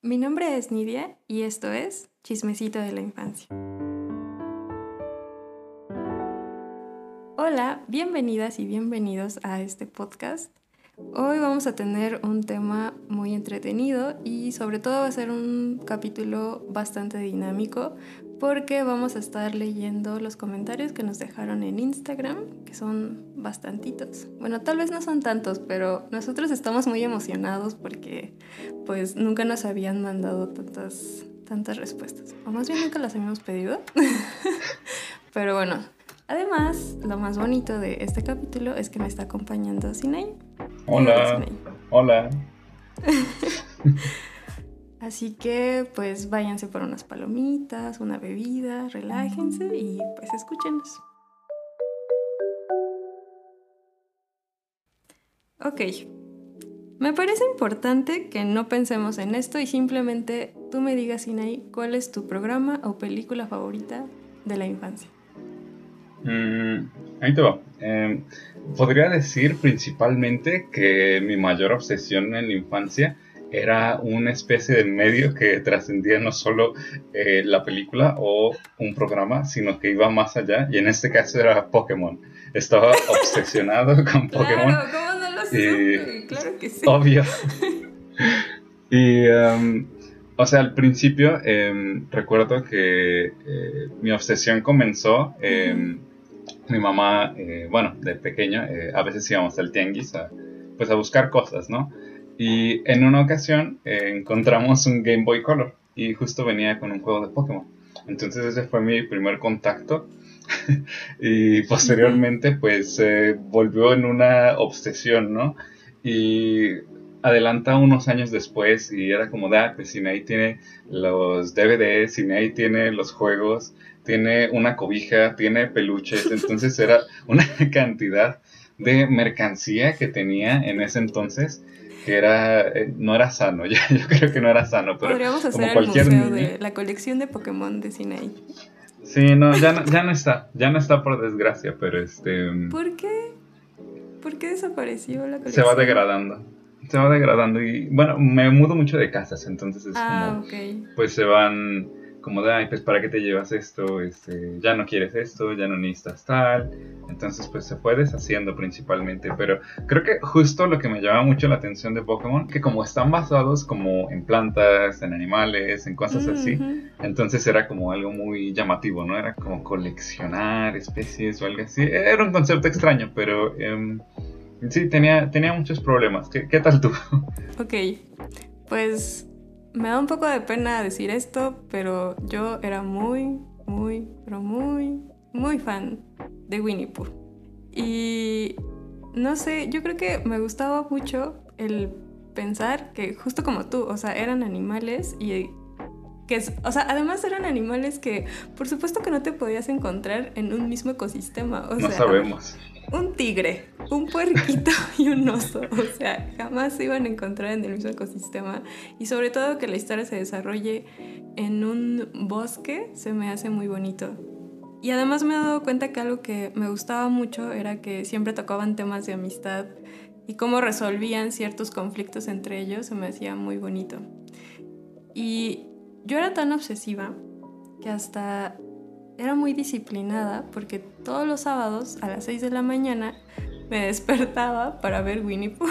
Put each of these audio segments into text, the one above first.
Mi nombre es Nidia y esto es Chismecito de la Infancia. Hola, bienvenidas y bienvenidos a este podcast. Hoy vamos a tener un tema muy entretenido y sobre todo va a ser un capítulo bastante dinámico porque vamos a estar leyendo los comentarios que nos dejaron en Instagram, que son bastantitos. Bueno, tal vez no son tantos, pero nosotros estamos muy emocionados porque pues nunca nos habían mandado tantas, tantas respuestas. O más bien nunca las habíamos pedido. pero bueno, además, lo más bonito de este capítulo es que me está acompañando Sinay. Hola. Hola. Así que pues váyanse por unas palomitas, una bebida, relájense y pues escúchenos. Ok, me parece importante que no pensemos en esto y simplemente tú me digas, Inay, cuál es tu programa o película favorita de la infancia. Mm, ahí te va. Em, podría decir principalmente que mi mayor obsesión en la infancia era una especie de medio que trascendía no solo eh, la película o un programa, sino que iba más allá, y en este caso era Pokémon. Estaba obsesionado con Pokémon. Claro, ¿cómo no lo sé? Claro que sí. Obvio. y, um, o sea, al principio em, recuerdo que eh, mi obsesión comenzó. Em, mi mamá, eh, bueno, de pequeño, a veces íbamos al tianguis a, pues a buscar cosas, ¿no? Y en una ocasión eh, encontramos un Game Boy Color y justo venía con un juego de Pokémon. Entonces ese fue mi primer contacto y posteriormente pues se volvió en una obsesión, ¿no? Y adelanta unos años después y era como, ah, pues ahí tiene los DVDs, ahí tiene los juegos, tiene una cobija, tiene peluches, entonces era una cantidad de mercancía que tenía en ese entonces que era eh, no era sano, yo, creo que no era sano, pero podríamos hacer el museo de la colección de Pokémon de Sinai. Sí, no, ya no, ya no está, ya no está por desgracia, pero este mm, ¿Por qué? ¿Por qué desapareció la colección? Se va degradando. Se va degradando y bueno, me mudo mucho de casas, entonces es ah, como pues se van como de, ay, pues para qué te llevas esto, este, ya no quieres esto, ya no necesitas tal, entonces pues se fue deshaciendo principalmente, pero creo que justo lo que me llama mucho la atención de Pokémon, que como están basados como en plantas, en animales, en cosas así, entonces era como algo muy llamativo, ¿no? Era como coleccionar especies o algo así, era un concepto extraño, pero... Em, sí, tenía, tenía muchos problemas. ¿Qué, ¿Qué tal tú? Ok, pues me da un poco de pena decir esto, pero yo era muy, muy, pero muy, muy fan de Winnie Pooh. Y no sé, yo creo que me gustaba mucho el pensar que justo como tú, o sea, eran animales y que, o sea, además eran animales que por supuesto que no te podías encontrar en un mismo ecosistema. O no sabemos. Un tigre, un puerquito y un oso. O sea, jamás se iban a encontrar en el mismo ecosistema. Y sobre todo que la historia se desarrolle en un bosque se me hace muy bonito. Y además me he dado cuenta que algo que me gustaba mucho era que siempre tocaban temas de amistad y cómo resolvían ciertos conflictos entre ellos se me hacía muy bonito. Y yo era tan obsesiva que hasta era muy disciplinada porque todos los sábados a las 6 de la mañana me despertaba para ver Winnie Pooh.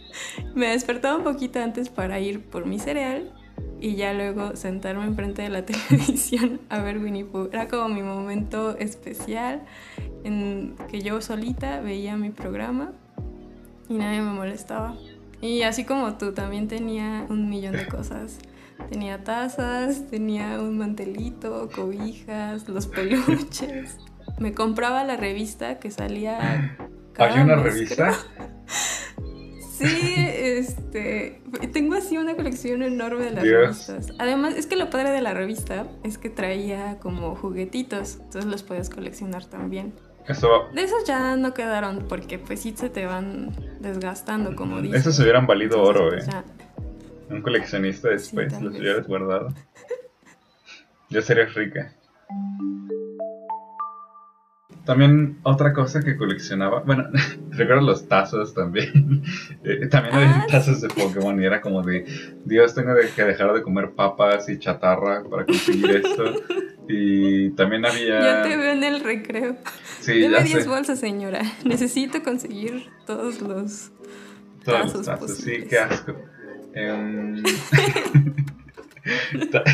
me despertaba un poquito antes para ir por mi cereal y ya luego sentarme enfrente de la televisión a ver Winnie Pooh. Era como mi momento especial en que yo solita veía mi programa y nadie me molestaba. Y así como tú, también tenía un millón de cosas Tenía tazas, tenía un mantelito, cobijas, los peluches. Me compraba la revista que salía. ¿Hay una revista? Sí, este, tengo así una colección enorme de las revistas. Además, es que lo padre de la revista es que traía como juguetitos, entonces los puedes coleccionar también. Eso... De esos ya no quedaron porque pues sí se te van desgastando, como dices. Esos hubieran valido oro, eh. Un coleccionista después los hubieras guardado. Yo sería rica. también otra cosa que coleccionaba, bueno, recuerdo los tazos también. Eh, también había Ah, tazos de Pokémon y era como de, Dios, tengo de- que dejar de comer papas y chatarra para conseguir esto. Y también había... Yo te veo en el recreo. Sí, Deme ya 10 sé. bolsas, señora. Necesito conseguir todos los. Todos los tazos tazos, sí, qué asco. Em, ta-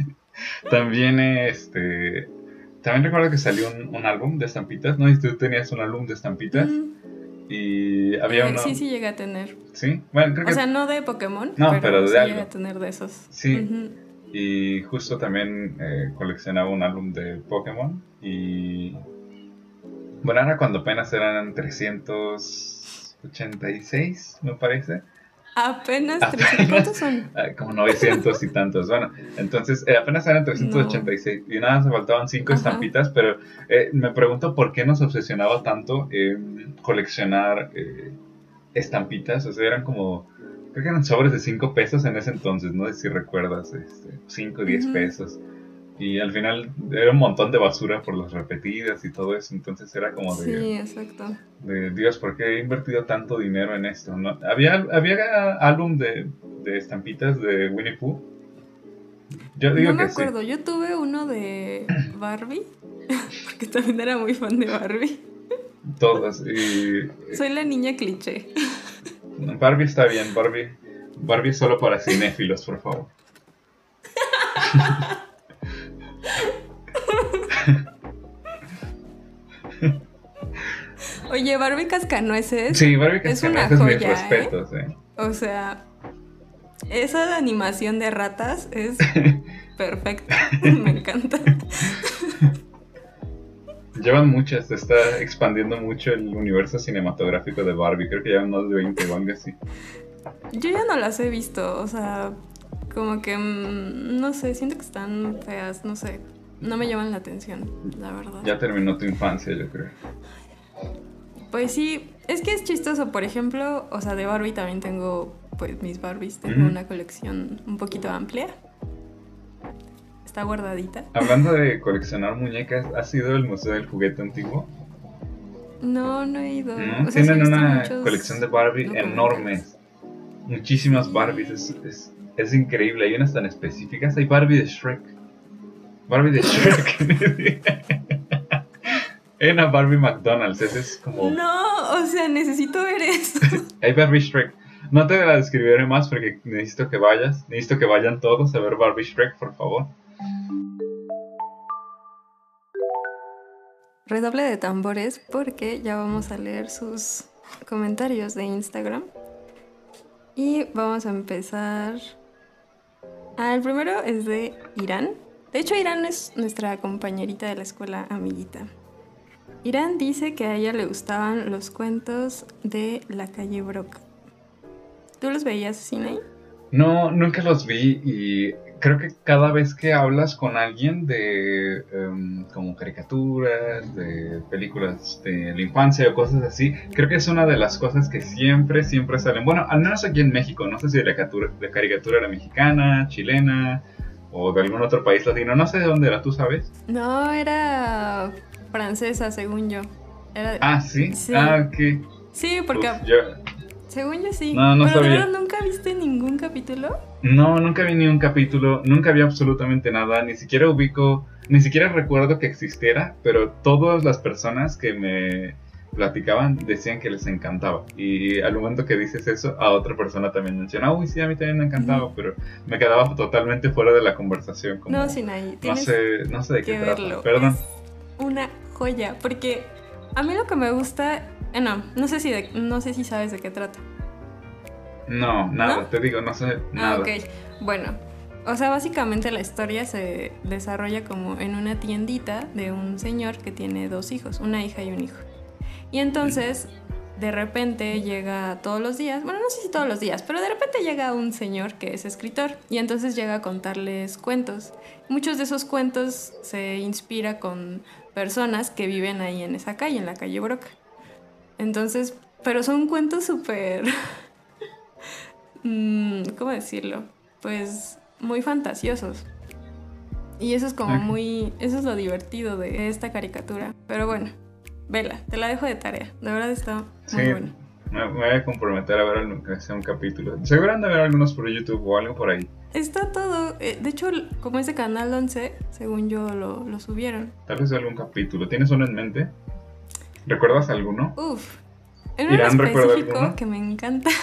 también este también recuerdo que salió un, un álbum de estampitas, ¿no? Y tú tenías un álbum de estampitas Mm, y había uno Sí, sí, llega a tener. ¿Sí? Bueno, creo que O sea, no de Pokémon. No, pero de sí algo. llega a tener de esos. Sí. Y justo también eh, coleccionaba un álbum de Pokémon y bueno, era cuando apenas eran 386, me parece. Apenas Apenas. 300. ¿Cuántos son? Ah, como 900 y tantos. Bueno, entonces eh, apenas eran 386 y nada, se faltaban 5 Ajá. estampitas, pero eh, me pregunto por qué nos obsesionaba tanto en coleccionar eh, estampitas. O sea, eran como, creo que eran sobres de 5 pesos en ese entonces, no sé si recuerdas, este, 5 o 10 Ujú. pesos. Y al final era un montón de basura por las repetidas y todo eso, entonces era como de, Sí, exacto. de Dios, ¿por qué he invertido tanto dinero en esto? ¿no? Había, había álbum de, de estampitas de Winnie Pooh. Yo digo No me que sí. acuerdo. Yo tuve uno de Barbie. Porque también era muy fan de Barbie. Todas. Y Soy la niña cliché. Barbie está bien, Barbie. Barbie solo para cinéfilos, por favor. Oye, Barbie Cascanueces. Sí, Barbie Es una Cascanueces, mis joya, ¿eh? respetos, eh. O sea, esa animación de ratas es perfecta. Me encanta. Llevan muchas, se está expandiendo mucho el universo cinematográfico de Barbie. Creo que llevan más de 20 o algo así. Yo ya no las he visto, o sea, como que mm, no sé, siento que están feas, no sé. No me llaman la atención, la verdad. Ya terminó tu infancia, yo creo. Pues sí, es que es chistoso, por ejemplo, o sea, de Barbie también tengo pues mis Barbies, tengo una colección un poquito amplia. Está guardadita. Hablando de coleccionar muñecas, ¿has ido al Museo del Juguete Antiguo? No, no he ido. ¿No? O sea, sí he Tienen una colección de Barbie enormes. Muchísimas Barbies. Es, es, es increíble. Hay unas tan específicas. Hay Barbie de Shrek. Barbie de Shrek. Hay una Barbie McDonald's. Ese es como. No, o sea, necesito ver eso. Hay Barbie Shrek. No te la describiré más porque necesito que vayas. Necesito que vayan todos a ver Barbie Shrek, por favor. Redoble de tambores porque ya vamos a leer sus comentarios de Instagram. Y vamos a empezar. Ah, el primero es de Irán. De hecho, Irán es nuestra compañerita de la escuela amiguita. Irán dice que a ella le gustaban los cuentos de la calle Brock. ¿Tú los veías, Sinai? No, nunca los vi y creo que cada vez que hablas con alguien de em, como caricaturas, de películas de la infancia o cosas así, creo que es una de las cosas que siempre, siempre salen. Bueno, al menos aquí en México, no sé si la caricatura, la caricatura era mexicana, chilena o de algún otro país latino, no sé de dónde era, ¿tú sabes? No, era francesa, según yo. Era de- Ah, sí, Sí. ah, ok. Sí, porque Uf, yo, según yo sí. No, no Pero de sabía. verdad nunca viste ningún capítulo. No, nunca vi ni un capítulo, nunca vi absolutamente nada, ni siquiera ubico, ni siquiera recuerdo que existiera, pero todas las personas que me platicaban decían que les encantaba. Y al momento que dices eso, a otra persona también menciona, uy, sí, a mí también me encantaba, pero me quedaba totalmente fuera de la conversación. Como, No, sin ahí. no sé, no sé de qué trata. Perdón. Es una joya. Porque a mí lo que me gusta. eh, no, no sé si de- no sé si sabes de qué trata. No, nada, ¿No? te digo, no sé nada. Ah, ok. Bueno. O sea, básicamente la historia se desarrolla como en una tiendita de un señor que tiene dos hijos, una hija y un hijo. Y entonces, de repente llega todos los días, bueno, no sé si todos los días, pero de repente llega un señor que es escritor y entonces llega a contarles cuentos. Muchos de esos cuentos se inspira con personas que viven ahí en esa calle, en la calle Broca. Entonces, pero son cuentos súper... mm, ¿Cómo decirlo? Pues muy fantasiosos. Y eso es como muy... Eso es lo divertido de esta caricatura. Pero bueno, vela, te la dejo de tarea. De verdad está muy buena. Me, me, voy a comprometer a ver un capítulo. Seguro han de ver algunos por YouTube o algo por ahí. Está todo. Eh, de hecho, como es de Canal 11, según yo lo, lo subieron. Tal vez algún capítulo. ¿Tienes uno en mente? ¿Recuerdas alguno? Uf. En un específico que me encanta.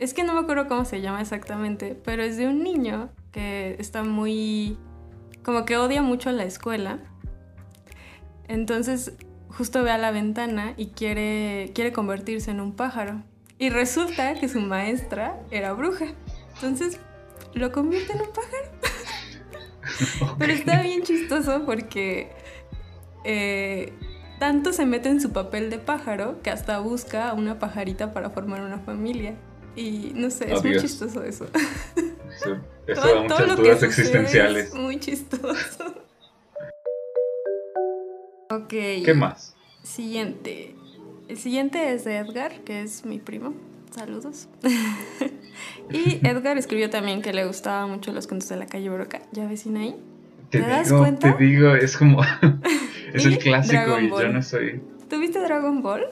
Es que no me acuerdo cómo se llama exactamente, pero es de un niño que está muy... como que odia mucho la escuela. Entonces justo ve a la ventana y quiere, quiere convertirse en un pájaro. Y resulta que su maestra era bruja. Entonces lo convierte en un pájaro. Pero está bien chistoso porque eh, tanto se mete en su papel de pájaro que hasta busca a una pajarita para formar una familia. Y no sé, es muy chistoso eso. Eso, da muchas dudas existenciales. Es muy chistoso. ok. ¿Qué más? Siguiente. El siguiente es de Edgar, que es mi primo. Saludos. y Edgar escribió también que le gustaban mucho los cuentos de la calle Broca. ¿Ya vecina ahí? ¿Te, das cuenta? Te digo, es como. es el clásico y yo no soy. ¿Tuviste Dragon Ball?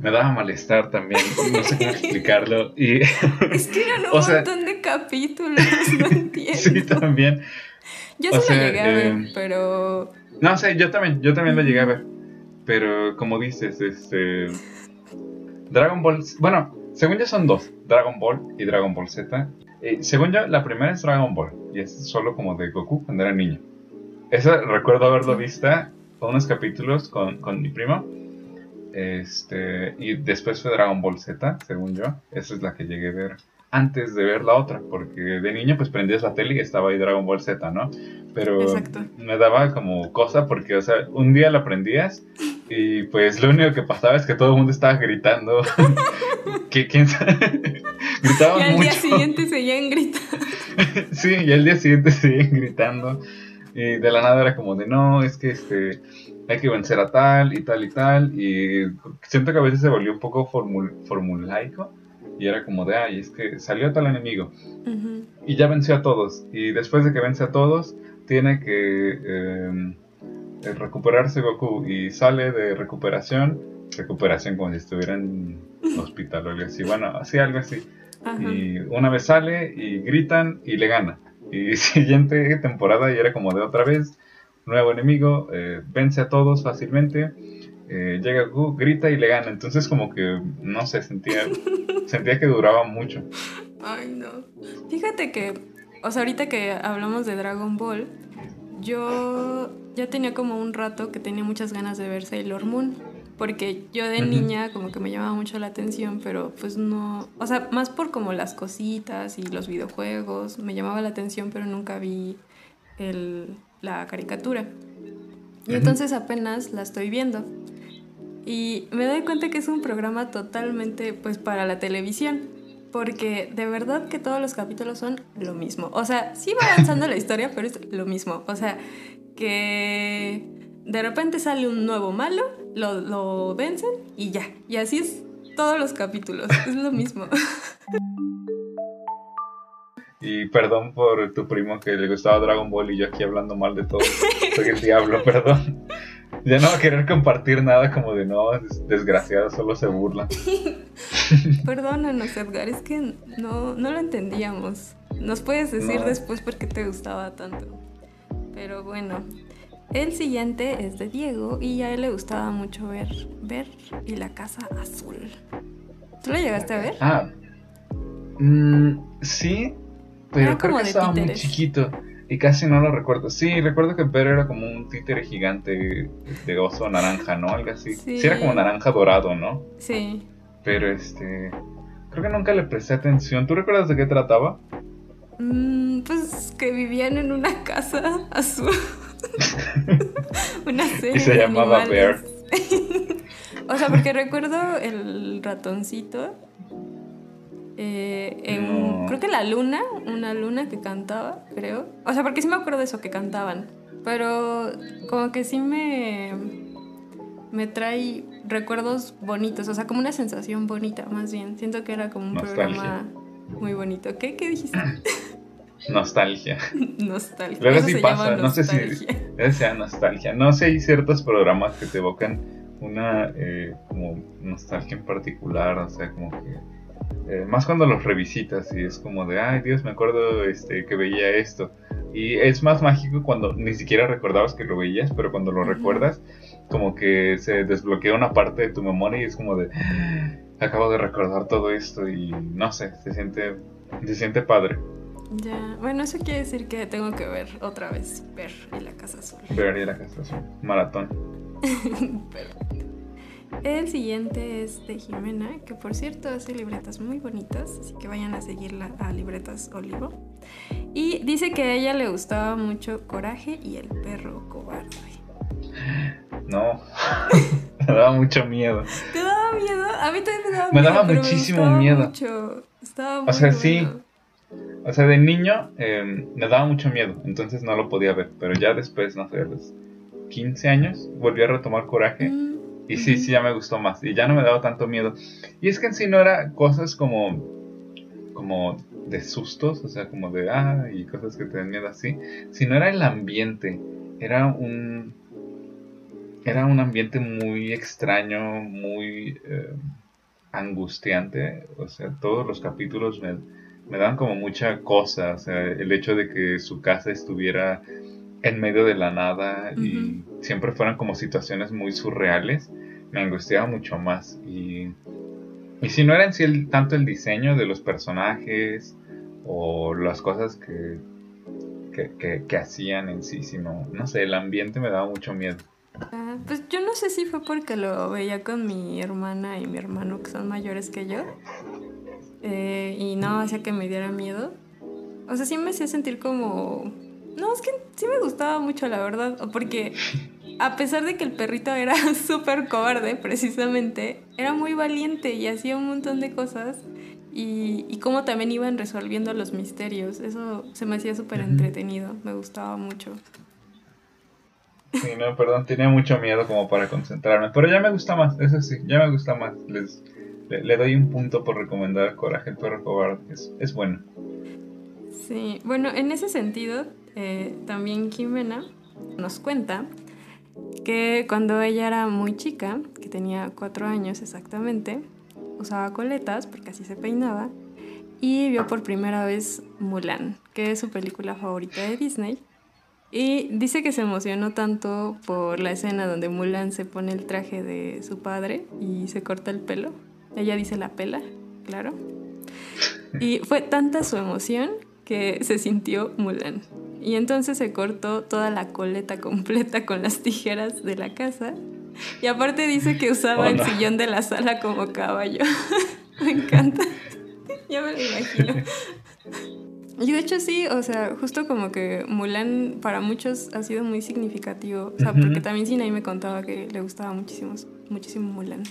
Me daba malestar también, no sé cómo explicarlo. Y... es que eran un montón de capítulos, no entiendo. sí, también. Yo sí lo llegué a ver, eh, pero. No sé, yo también, yo también lo llegué a ver. Pero como dices, este. Dragon Ball. Bueno, según yo son dos: Dragon Ball y Dragon Ball Z. Eh, según yo, la primera es Dragon Ball. Y es solo como de Goku cuando era niño. Eso recuerdo haberlo visto unos capítulos con, con mi primo. Este, y después fue Dragon Ball Z, según yo. Esa es la que llegué a ver antes de ver la otra, porque de niño pues prendías la tele y estaba ahí Dragon Ball Z, ¿no? Pero me daba como cosa porque, o sea, un día la prendías y pues lo único que pasaba es que todo el mundo estaba gritando. que quién sabe. Gritaban y al día siguiente seguían gritando. sí, y al día siguiente seguían gritando. Y de la nada era como de no, es que este hay que vencer a tal y tal y tal. Y siento que a veces se volvió un poco formul formulaico. Y era como de, ay, es que salió tal enemigo. Y ya venció a todos. Y después de que vence a todos, tiene que em, eh, recuperarse Goku. Y sale de recuperación. Recuperación como si estuviera en hospital o algo así. Bueno, así algo así. Y una vez sale y gritan y le gana. Y siguiente temporada y era como de otra vez. Nuevo enemigo, eh, vence a todos fácilmente. Eh, llega Goku, grita y le gana. Entonces como que, no sé, sentía, sentía que duraba mucho. Ay, no. Fíjate que, o sea, ahorita que hablamos de Dragon Ball, yo ya tenía como un rato que tenía muchas ganas de ver Sailor Moon. Porque yo de niña como que me llamaba mucho la atención, pero pues no, o sea, más por como las cositas y los videojuegos, me llamaba la atención, pero nunca vi el, la caricatura. Y entonces apenas la estoy viendo. Y me doy cuenta que es un programa totalmente pues para la televisión. Porque de verdad que todos los capítulos son lo mismo. O sea, sí va avanzando la historia, pero es lo mismo. O sea, que de repente sale un nuevo malo, lo, lo vencen y ya. Y así es todos los capítulos. Es lo mismo. Y perdón por tu primo que le gustaba Dragon Ball y yo aquí hablando mal de todo. Soy el diablo, perdón. Ya no va a querer compartir nada como de no, desgraciado, solo se burla. Perdónanos, Edgar, es que no, no lo entendíamos. Nos puedes decir después por qué te gustaba tanto. Pero bueno, el siguiente es de Diego y a él le gustaba mucho ver Ver y la Casa Azul. ¿Tú lo llegaste a ver? Ah, mm, sí, pero creo que estaba muy chiquito y casi no lo recuerdo. Sí, recuerdo que Pedro era como un títere gigante de oso naranja, ¿no? Algo así. Sí. era como naranja dorado, ¿no? Sí. Pero este. Creo que nunca le presté atención. ¿Tú recuerdas de qué trataba? Mm, pues que vivían en una casa azul. una serie. Y se llamaba Bear. o sea, porque recuerdo el ratoncito eh, en, Creo que la luna, una luna que cantaba, creo. O sea, porque sí me acuerdo de eso, que cantaban. Pero como que sí me, me trae recuerdos bonitos, o sea, como una sensación bonita, más bien. Siento que era como un programa muy bonito. ¿Qué, ¿Qué dijiste? Nostalgia. Nostalgia. Luego sí pasa, no sé si sea nostalgia. No sé, hay ciertos programas que te evocan una eh, como nostalgia en particular, o sea, como que eh, más cuando los revisitas y es como de, ay Dios, me acuerdo este, que veía esto. Y es más mágico cuando ni siquiera recordabas que lo veías, pero cuando lo recuerdas, como que se desbloquea una parte de tu memoria y es como de, "Ah, acabo de recordar todo esto y no sé, se siente, se siente padre Ya, bueno, eso quiere decir que tengo que ver otra vez ver en la casa azul. ver ir a casa azul. Maratón. Perfecto. El siguiente es de Jimena, que por cierto hace libretas muy bonitas, así que vayan a seguirla a Libretas Olivo. Y dice que a ella le gustaba mucho Coraje y el perro cobarde. No, me daba mucho miedo. ¿Te daba miedo? A mí también me daba Me miedo. daba muchísimo miedo. mucho. Estaba muy O sea, sí. O sea, de niño eh, me daba mucho miedo, entonces no lo podía ver. Pero ya después, no sé, a los 15 años, volví a retomar coraje. Mm, Y sí, sí, ya me gustó más. Y ya no me daba tanto miedo. Y es que en sí no era cosas como. como de sustos, o sea, como de ah, y cosas que te dan miedo así. Sino era el ambiente. Era un. Era un ambiente muy extraño, muy eh, angustiante. O sea, todos los capítulos me, me daban como mucha cosa. O sea, el hecho de que su casa estuviera en medio de la nada y siempre fueran como situaciones muy surreales, me angustiaba mucho más. Y, y si no era en sí el- tanto el diseño de los personajes o las cosas que, que, que- que hacían en sí, sino, no sé, el ambiente me daba mucho miedo. Ah, pues yo no sé si fue porque lo veía con mi hermana y mi hermano que son mayores que yo. eh, y no hacía que me diera miedo. O sea, sí me hacía sentir como... No, es que sí me gustaba mucho, la verdad. o A pesar de que el perrito era súper cobarde, precisamente, era muy valiente y hacía un montón de cosas. Y, y cómo también iban resolviendo los misterios. Eso se me hacía súper entretenido. Me gustaba mucho. Sí, no, perdón, tenía mucho miedo como para concentrarme, pero ya me gusta más, eso sí, ya me gusta más. Les, le, le doy un punto por recomendar Coraje el perro cobarde, es, es bueno. Sí, bueno, en ese sentido, eh, también Jimena nos cuenta que cuando ella era muy chica, que tenía cuatro años exactamente, usaba coletas porque así se peinaba y vio por primera vez Mulan, que es su película favorita de Disney. Y dice que se emocionó tanto por la escena donde Mulan se pone el traje de su padre y se corta el pelo. Ella dice la pela, claro. Y fue tanta su emoción que se sintió Mulan. Y entonces se cortó toda la coleta completa con las tijeras de la casa. Y aparte dice que usaba Oh, el sillón de la sala como caballo. me encanta. ya me lo imagino. Y de hecho sí, o sea, justo como que Mulan para muchos ha sido muy significativo. O sea, porque también Sinai me contaba que le gustaba muchísimo, muchísimo Mulan.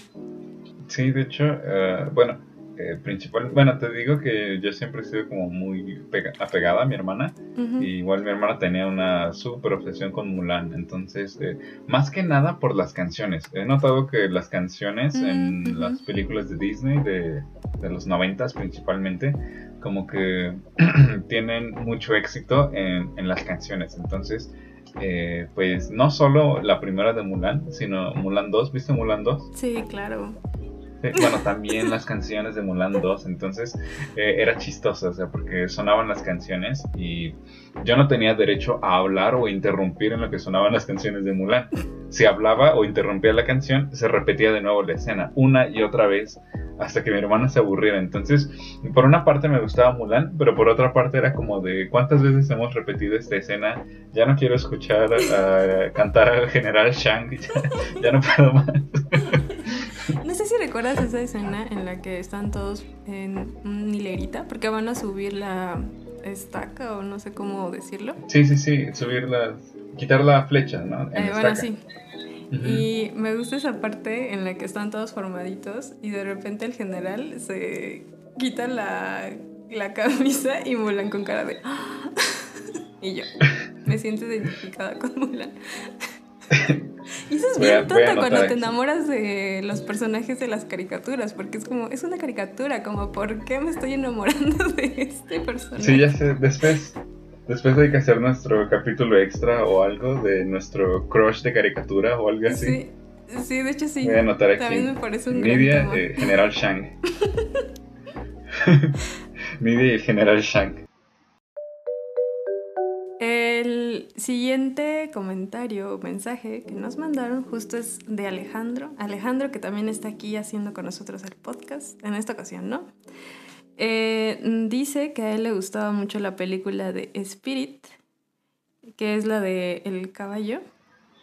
Sí, de hecho, eh, bueno, eh, principal, bueno, te digo que yo siempre he sido como muy pega- apegada a mi hermana. Y igual mi hermana tenía una super obsesión con Mulan. Entonces, eh, más que nada por las canciones. He notado que las canciones en las películas de Disney de, de los noventas principalmente, como que tienen mucho éxito en, en las canciones. Entonces, eh, pues no solo la primera de Mulan, sino Mulan 2. ¿Viste Mulan 2? Sí, claro. Bueno, también las canciones de Mulan 2, entonces eh, era chistoso, o sea, porque sonaban las canciones y yo no tenía derecho a hablar o interrumpir en lo que sonaban las canciones de Mulan. Si hablaba o interrumpía la canción, se repetía de nuevo la escena, una y otra vez, hasta que mi hermano se aburriera. Entonces, por una parte me gustaba Mulan, pero por otra parte era como de cuántas veces hemos repetido esta escena, ya no quiero escuchar a cantar al general Shang, ya, ya no puedo más. Si recuerdas esa escena en la que están todos en una hilerita, porque van a subir la estaca o no sé cómo decirlo. Sí, sí, sí, subir las. quitar la flecha, ¿no? En Eh, bueno, sí. Y me gusta esa parte en la que están todos formaditos y de repente el general se quita la, la camisa y Mulan con cara de... "Ah". y yo me siento identificada con Mulan. y eso es Voy bien a tonta cuando te enamoras de los personajes de las caricaturas, porque es como, es una caricatura, como, ¿por qué me estoy enamorando de este personaje? Sí, ya sé. Después, Después hay que hacer nuestro capítulo extra o algo de nuestro crush de caricatura o algo así. Sí, sí de hecho sí. Voy a anotar aquí. También me parece un Nidia, gran eh, General Shang. Nidia y el General Shang. El siguiente comentario o mensaje que nos mandaron justo es de Alejandro. Alejandro que también está aquí haciendo con nosotros el podcast, en esta ocasión, ¿no? Eh, dice que a él le gustaba mucho la película de Spirit, que es la de El caballo.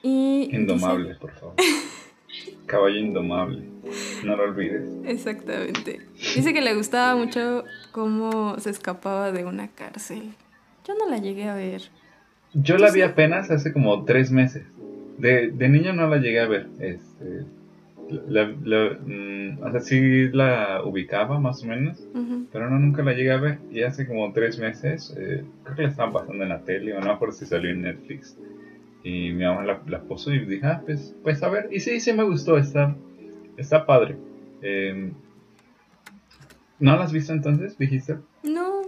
Y dice- Indomable, por favor. Caballo indomable. No lo olvides. exactamente. Dice que le gustaba mucho cómo se escapaba de una cárcel. Yo no la llegué a ver. Yo la vi apenas hace como tres meses. De, de niño no la llegué a ver. Este, la, la- mm, o sea, sí la ubicaba más o menos, pero no, nunca la llegué a ver. Y hace como tres meses, eh, creo que la estaban pasando en la tele, o no me acuerdo si salió en Netflix. Y mi mamá la, la puso y dije, ah, pues, pues a ver. Y sí, sí me gustó, está, está padre. Eh, ¿No la has visto entonces? Dijiste. No,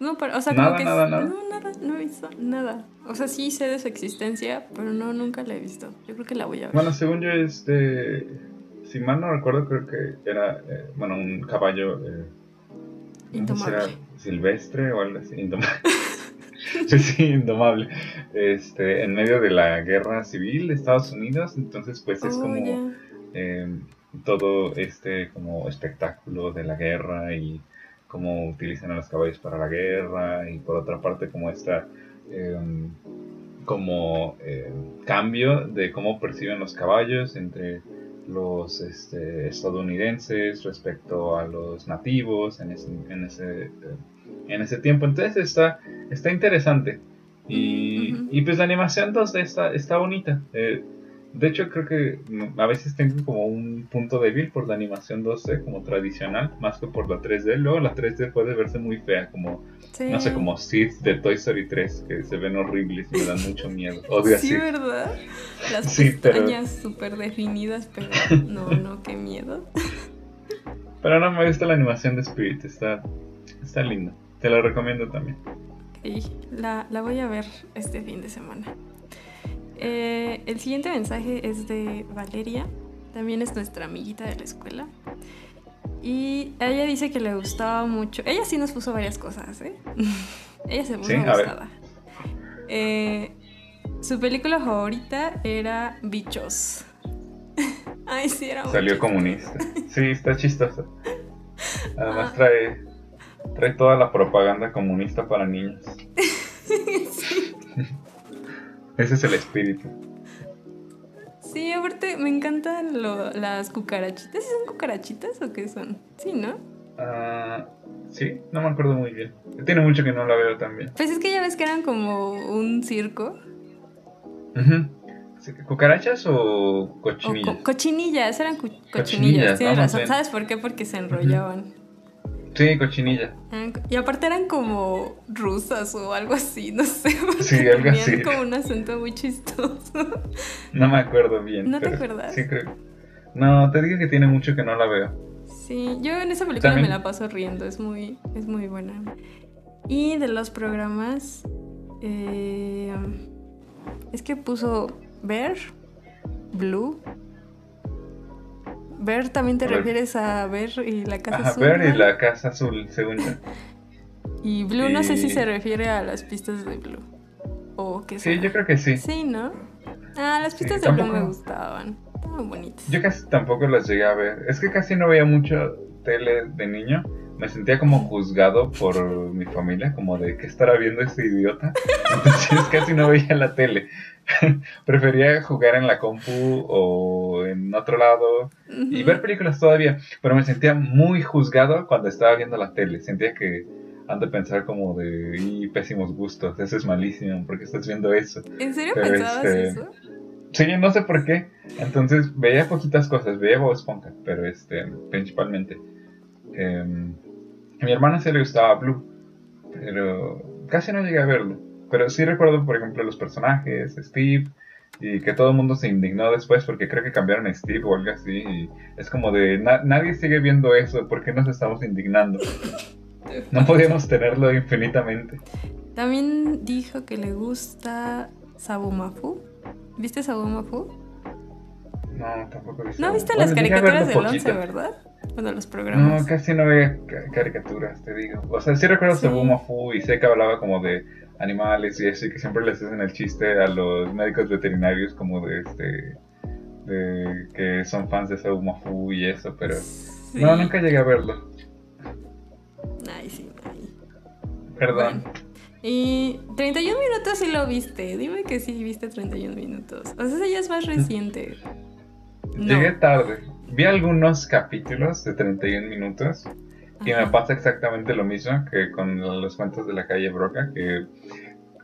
no, pero, o sea, Nada, como que nada, nada. no, nada, no he visto nada. O sea, sí sé de su existencia, pero no, nunca la he visto. Yo creo que la voy a ver. Bueno, según yo, este. Si mal no recuerdo, creo que era. eh, bueno, un caballo. eh, no sé si era Indomable. silvestre o algo así. Indomable. sí, sí, indomable. Este, en medio de la guerra civil de Estados Unidos. Entonces, pues es Oh, como. eh, todo este como espectáculo de la guerra y cómo utilizan a los caballos para la guerra y por otra parte como esta em, como eh, cambio de cómo perciben los caballos entre los este, estadounidenses respecto a los nativos en ese, en ese, eh, en ese tiempo. Entonces está, está interesante. Y, y pues la animación 2D está, está bonita. Eh, de hecho, creo que mm, a veces tengo como un punto débil por la animación 2D como tradicional, más que por la 3D. Luego la 3D puede verse muy fea, como, Sí. no sé, como Sid de Toy Story 3, que se ven horribles y me dan mucho miedo. Odio Sí, así. ¿verdad? Las Sí, pero- súper definidas, pero no, no, qué miedo. Pero no me gusta la animación de Spirit, está, está linda. Te la recomiendo también. Ok, la, la voy a ver este fin de semana. Eh, el siguiente mensaje es de Valeria, también es nuestra amiguita de la escuela. Y ella dice que le gustaba mucho. Ella sí nos puso varias cosas, ¿eh? ella se puso Sí, gustada. Eh, su película favorita era Bichos. Ay, sí, era Salió comunista. Sí, está chistosa. Además Ah. trae, trae toda la propaganda comunista para niños. Ese es el espíritu. Sí, aparte me encantan lo- las cucarachitas. ¿Sí ¿Son cucarachitas o qué son? Sí, ¿no? Ah, sí, no me acuerdo muy bien. Tiene mucho que no la veo también. Pues es que ya ves que eran como un circo. ¿Cucarachas o O cochinillas? co- cochinillas, eran cochinillas. Cochinillas, Tienes razón. ¿Sabes por qué? Porque se enrollaban. Sí, cochinilla. Y aparte eran como rusas o algo así, no sé. Sí, algo así. como un acento muy chistoso. No me acuerdo bien. ¿No te acuerdas? Sí, creo. No, te dije que tiene mucho que no la veo. Sí, yo en esa película También- me la paso riendo, es muy, es muy buena. Y de los programas, eh, es que puso Bear, Blue. Bear también te ver. refieres a Bear y la casa Ajá, azul. ver y la casa azul, según yo. Y Blue no sé si Y- se refiere a las pistas de Blue. O qué Sí, será. yo creo que sí. Sí, ¿no? Ah, las Sí, pistas de Blue me tampoco- gustaban. Estaban bonitas. Yo casi tampoco las llegué a ver. Es que casi no veía mucho tele de niño. Me sentía como juzgado por mi familia, como de que estará viendo este idiota. Entonces casi no veía la tele. Prefería jugar en la compu o en otro lado y ver películas todavía. Pero me sentía muy juzgado cuando estaba viendo la tele. Sentía que han de pensar como de y pésimos gustos. Eso es malísimo. porque estás viendo eso? ¿En serio pero pensabas este- eso? Sí, no sé por qué. Entonces veía poquitas cosas, veía Bob Esponja, pero este, principalmente. Em, a mi hermana sí le gustaba Blue, pero casi no llegué a verlo. Pero sí recuerdo, por ejemplo, los personajes, Steve, y que todo el mundo se indignó después porque creo que cambiaron a Steve o algo así. Y es como de, "Na- nadie sigue viendo eso, ¿por qué nos estamos indignando? No podíamos tenerlo infinitamente. También dijo que le gusta Sabumafu. ¿Viste Sabumafu? No, tampoco vi ¿No viste Bueno, las caricaturas del 11, poquito. verdad? Bueno, los programas. No, casi no veía ca- caricaturas, te digo. O sea, sí recuerdo Sí. Fu y sé que hablaba como de animales y eso, y que siempre les hacen el chiste a los médicos veterinarios como de este. de que son fans de Sabumo Fu y eso, pero. Sí. No, nunca llegué a verlo. Ay, sí, ay. Perdón. Y 31 minutos sí lo viste. Dime que sí viste 31 minutos. O sea, ese ya es más reciente. No. Llegué tarde. Vi algunos capítulos de 31 minutos y me pasa exactamente lo mismo que con los cuentos de la calle Broca, que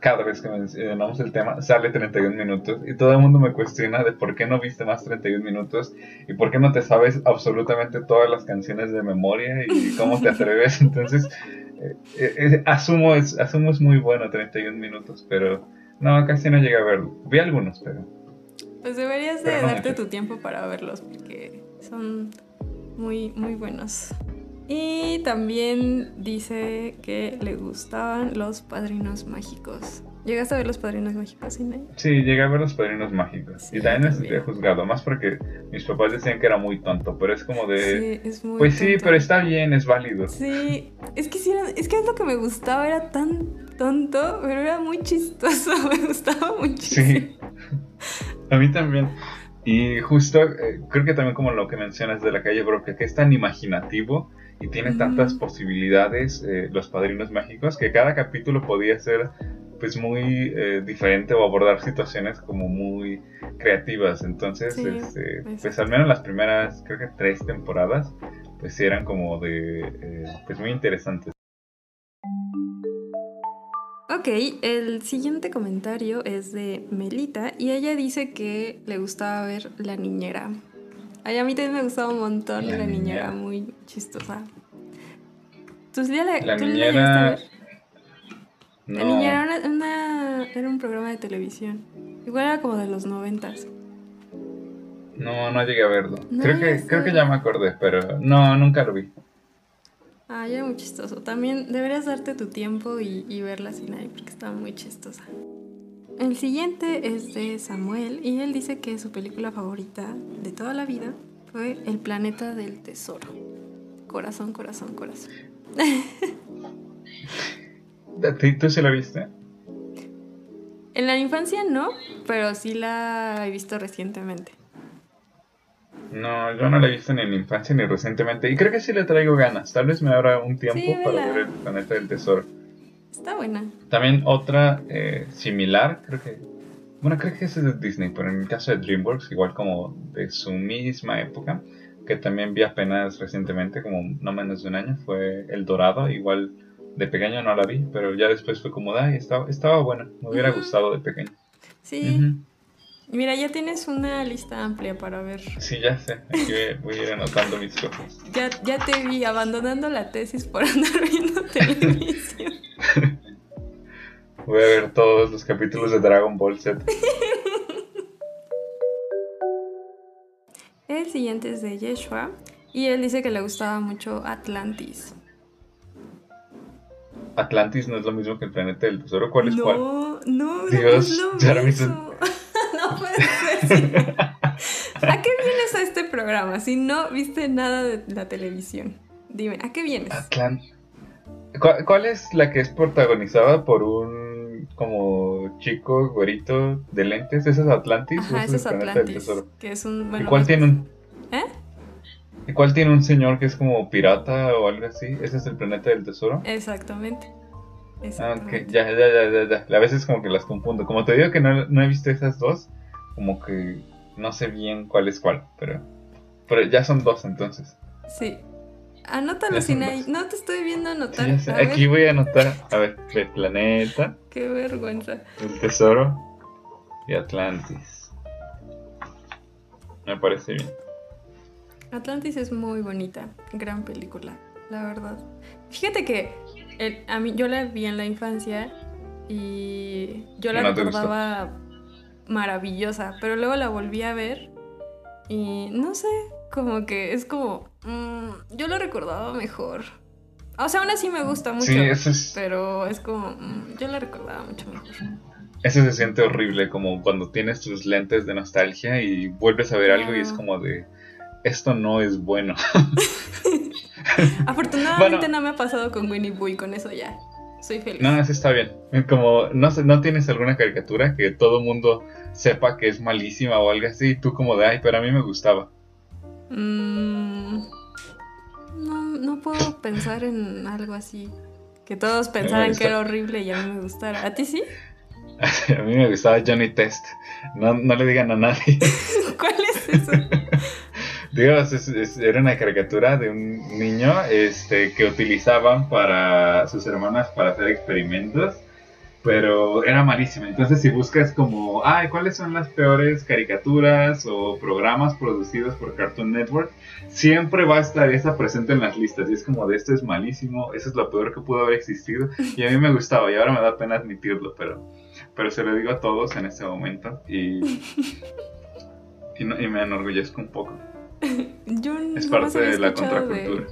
cada vez que mencionamos el tema sale 31 minutos y todo el mundo me cuestiona de por qué no viste más 31 minutos y por qué no te sabes absolutamente todas las canciones de memoria y cómo te atreves. Entonces, eh, eh, asumo, es, asumo es muy bueno 31 minutos, pero no, casi no llegué a verlo. Vi algunos, pero... Pues deberías de Pero no darte tu tiempo para verlos porque son muy, muy buenos. Y también dice que le gustaban los padrinos mágicos. ¿Llegaste a ver los padrinos mágicos, Inay? Sí, llegué a ver los padrinos mágicos. Sí, y también también. sentí juzgado, más porque mis papás decían que era muy tonto, pero es como de... Sí, es muy pues sí, tonto. pero está bien, es válido. Sí, es que sí, era- es que es lo que me gustaba, era tan tonto, pero era muy chistoso, me gustaba muchísimo. Sí. A mí también. Y justo, eh, creo que también como lo que mencionas de la calle Broca, que es tan imaginativo y tiene tantas posibilidades, eh, los padrinos mágicos, que cada capítulo podía ser pues muy eh, diferente o abordar situaciones como muy creativas. Entonces, Sí, este, pues al menos las primeras, creo que tres temporadas, pues eran como de, eh, pues muy interesantes. Ok, el siguiente comentario es de Melita y ella dice que le gustaba ver La Niñera. Ay, a mí también me gustaba un montón La La, Niñera, Niñera. muy chistosa. ¿Tú la, La tú la Niñera- llegaste a ver? La No, Niñera era, una, una- era un programa de televisión. Igual era como de los noventas. no, no llegué a verlo. No creo que, creo que ya me acordé, pero no, nunca lo vi. Ah, ya era muy chistoso. También deberías darte tu tiempo y, y verla sin nadie porque estaba muy chistosa. El siguiente es de Samuel y él dice que su película favorita de toda la vida fue El planeta del tesoro. Corazón, corazón, corazón. ¿Tú, tú sí la viste? En la infancia no, pero sí la he visto recientemente. No, yo no la he visto ni en la infancia ni recientemente. Y creo que sí le traigo ganas. Tal vez me abra un tiempo Sí, para ver el planeta del tesoro. Está buena. También otra eh, similar, creo que. Bueno, creo que esa es de Disney, pero en el caso de DreamWorks, igual como de su misma época, que también vi apenas recientemente, como no menos de un año, fue El Dorado. Igual de pequeño no la vi, pero ya después fue como, ay, estaba, estaba buena. Me hubiera gustado de pequeño. Sí. Y Mira, ya tienes una lista amplia para ver. Sí, ya sé. Aquí voy a ir anotando mis cosas. Ya, ya te vi abandonando la tesis por andar viendo televisión. Voy a ver todos los capítulos de Dragon Ball Z. El siguiente es de Yeshua y él dice que le gustaba mucho Atlantis. Atlantis no es lo mismo que el planeta del tesoro. ¿Cuál es cuál? no, no, no Dios, es lo ya lo viste. mismo. Puede ser. ¿A qué vienes a este programa si no viste nada de la televisión? Dime, ¿a qué vienes? Atlantis. ¿Cuál, cuál es la que es protagonizada por un como chico güerito de lentes? ¿Esa es Atlantis? Ajá, ese ese es Atlantis. Que es un. ¿Y Bueno, cuál tiene un ¿Eh? ¿Y cuál tiene un señor que es como pirata o algo así? ¿Ese es el planeta del tesoro? Exactamente. Ah, ok, Exactamente. ya, ya, ya, ya, ya. A veces como que las confundo. Como te digo que no, no he visto esas dos, como que no sé bien cuál es cuál, pero, pero ya son dos entonces. Sí. Anótalo, dos. No te estoy viendo anotar. Aquí voy a anotar, a ver, el planeta, Qué vergüenza. el tesoro y Atlantis. Me parece bien. Atlantis es muy bonita, gran película, la verdad. Fíjate que el- a mí yo la vi en la infancia y yo la No recordaba maravillosa, pero luego la volví a ver y no sé, como que es como mm, yo la recordaba mejor. O sea, aún así me gusta mucho. Sí, es... Pero es como. mm, Yo la recordaba mucho mejor. Eso se siente horrible, como cuando tienes tus lentes de nostalgia y vuelves a ver algo y es como de, esto no es bueno. Afortunadamente Bueno. no me ha pasado con Winnie Pooh y con eso ya. Soy feliz. No, eso está bien. Como, no ¿no tienes alguna caricatura que todo mundo sepa que es malísima o algo así? Y tú como de, ay, pero a mí me gustaba. Mm, no, no puedo pensar en algo así. Que todos pensaran que era horrible y a mí me gustara. ¿A ti sí? A mí me gustaba Johnny Test. No, no le digan a nadie. ¿Cuál es eso? Dios, es- es- era una caricatura de un niño este, que utilizaban para sus hermanas para hacer experimentos, pero era malísima. Entonces, si buscas como, ay, ¿cuáles son las peores caricaturas o programas producidos por Cartoon Network? Siempre va a estar esa presente en las listas. Y es como de esto es malísimo, eso es lo peor que pudo haber existido. Y a mí me gustaba, y ahora me da pena admitirlo, pero, pero se lo digo a todos en este momento. Y, y, y me enorgullezco un poco. Yo Es nomás parte había de la contracultura.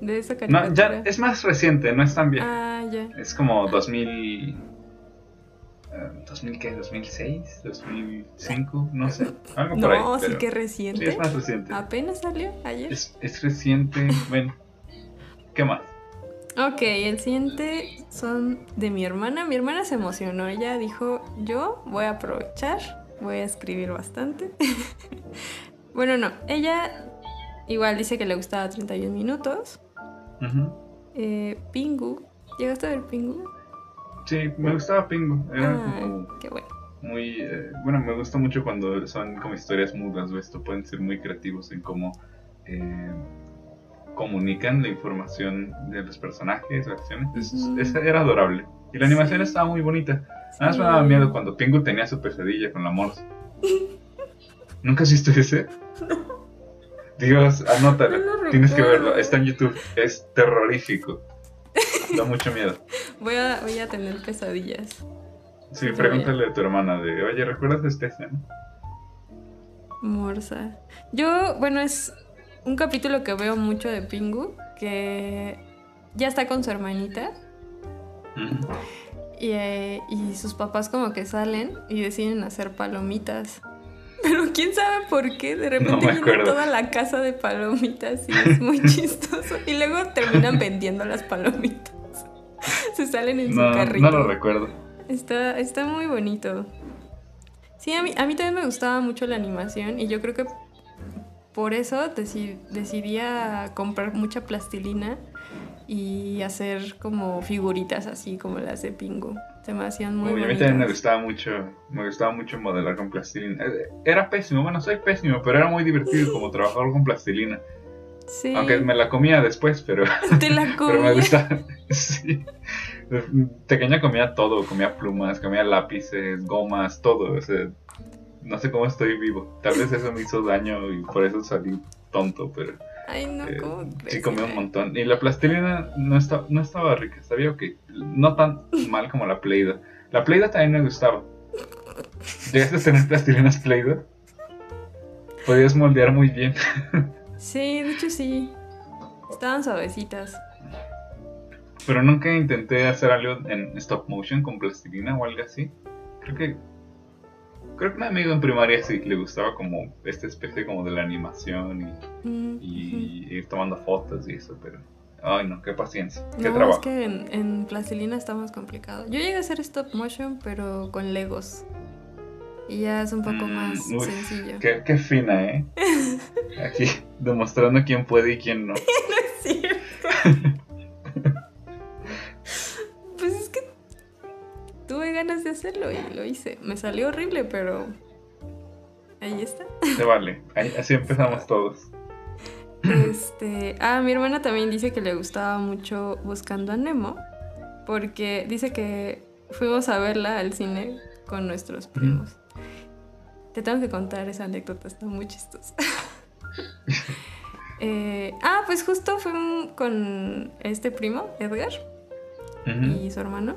De, de esa caricatura. No, ya es más reciente, no es tan vieja. Ah, ya. Es como 2000. eh, ¿2000 qué? ¿2006? ¿2005? No sé. Algo por ahí. No, sí que sí, reciente. es más reciente. Apenas salió ayer. Es, es reciente. Bueno, ¿qué más? Ok, el siguiente son de mi hermana. Mi hermana se emocionó. Ella dijo, yo voy a aprovechar, voy a escribir bastante. bueno, no, ella igual dice que le gustaba 31 minutos. Ujú. Eh, Pingu, ¿llegaste a ver Pingu? Sí, me gustaba Pingu. Era Ah, como qué bueno. muy. eh, bueno, me gusta mucho cuando son como historias mudas o esto. Pueden ser muy creativos en cómo. eh, comunican la información de los personajes o acciones. Es- era adorable. Y la animación Sí. estaba muy bonita. Nada más me daba miedo cuando Pingu tenía su pesadilla con la morsa. ¿Nunca has visto ese? Dios, anótalo. No Tienes que verlo. Está en YouTube. Es terrorífico. Da mucho miedo. Voy a, voy a tener pesadillas. Sí, pregúntale a tu hermana de, oye, ¿recuerdas esta escena? Morsa. Yo, bueno, es un capítulo que veo mucho de Pingu, que ya está con su hermanita y, eh, y sus papás como que salen y deciden hacer palomitas. Pero quién sabe por qué, de repente No acuerdo. toda la casa de palomitas y es muy chistoso. Y luego terminan vendiendo las palomitas. Se salen en su carrito. no lo recuerdo. Está, está muy bonito. Sí, a mí, a mí también me gustaba mucho la animación y yo creo que por eso deci- decidí a comprar mucha plastilina y hacer como figuritas así como las de Pingu. Se me hacían muy Uy, a mí también me gustaba mucho, me gustaba mucho modelar con plastilina. Eh, Era pésimo, bueno, soy pésimo, pero era muy divertido como trabajar con plastilina. Sí, Aunque me la comía después, pero, te la pero me gustaba. Sí. Pequeña comía todo, comía plumas, comía lápices, gomas, todo. o sea, no sé cómo estoy vivo. Tal vez eso me hizo daño y por eso salí tonto, pero Ay, no, eh, ¿cómo sí comí un montón. Y la plastilina no, está, no estaba rica, sabía que no tan mal como la Play-Doh. La Play-Doh también me gustaba. ¿Llegaste a tener plastilinas Play-Doh? Podías moldear muy bien. Sí, de hecho sí. Estaban suavecitas. Pero nunca intenté hacer algo en stop motion con plastilina o algo así. Creo que. Creo que un amigo en primaria sí le gustaba como esta especie como de la animación y, Mm, y ir tomando fotos y eso, pero. Ay no, qué paciencia, qué No, es trabajo. que en, en plastilina está más complicado. Yo llegué a hacer stop motion, pero con Legos. Y ya es un poco Mm, más uf, sencillo. Qué, qué fina, ¿eh? Aquí demostrando quién puede y quién no. es cierto. pues es que tuve ganas de hacerlo y lo hice. Me salió horrible, pero ahí está. Se vale, ahí- así empezamos todos. Este, ah, mi hermana también dice que le gustaba mucho Buscando a Nemo, porque dice que fuimos a verla al cine con nuestros primos. Te tengo que contar esa anécdota, está muy chistosa. Eh, ah, pues justo fui con este primo, Edgar, y su hermano.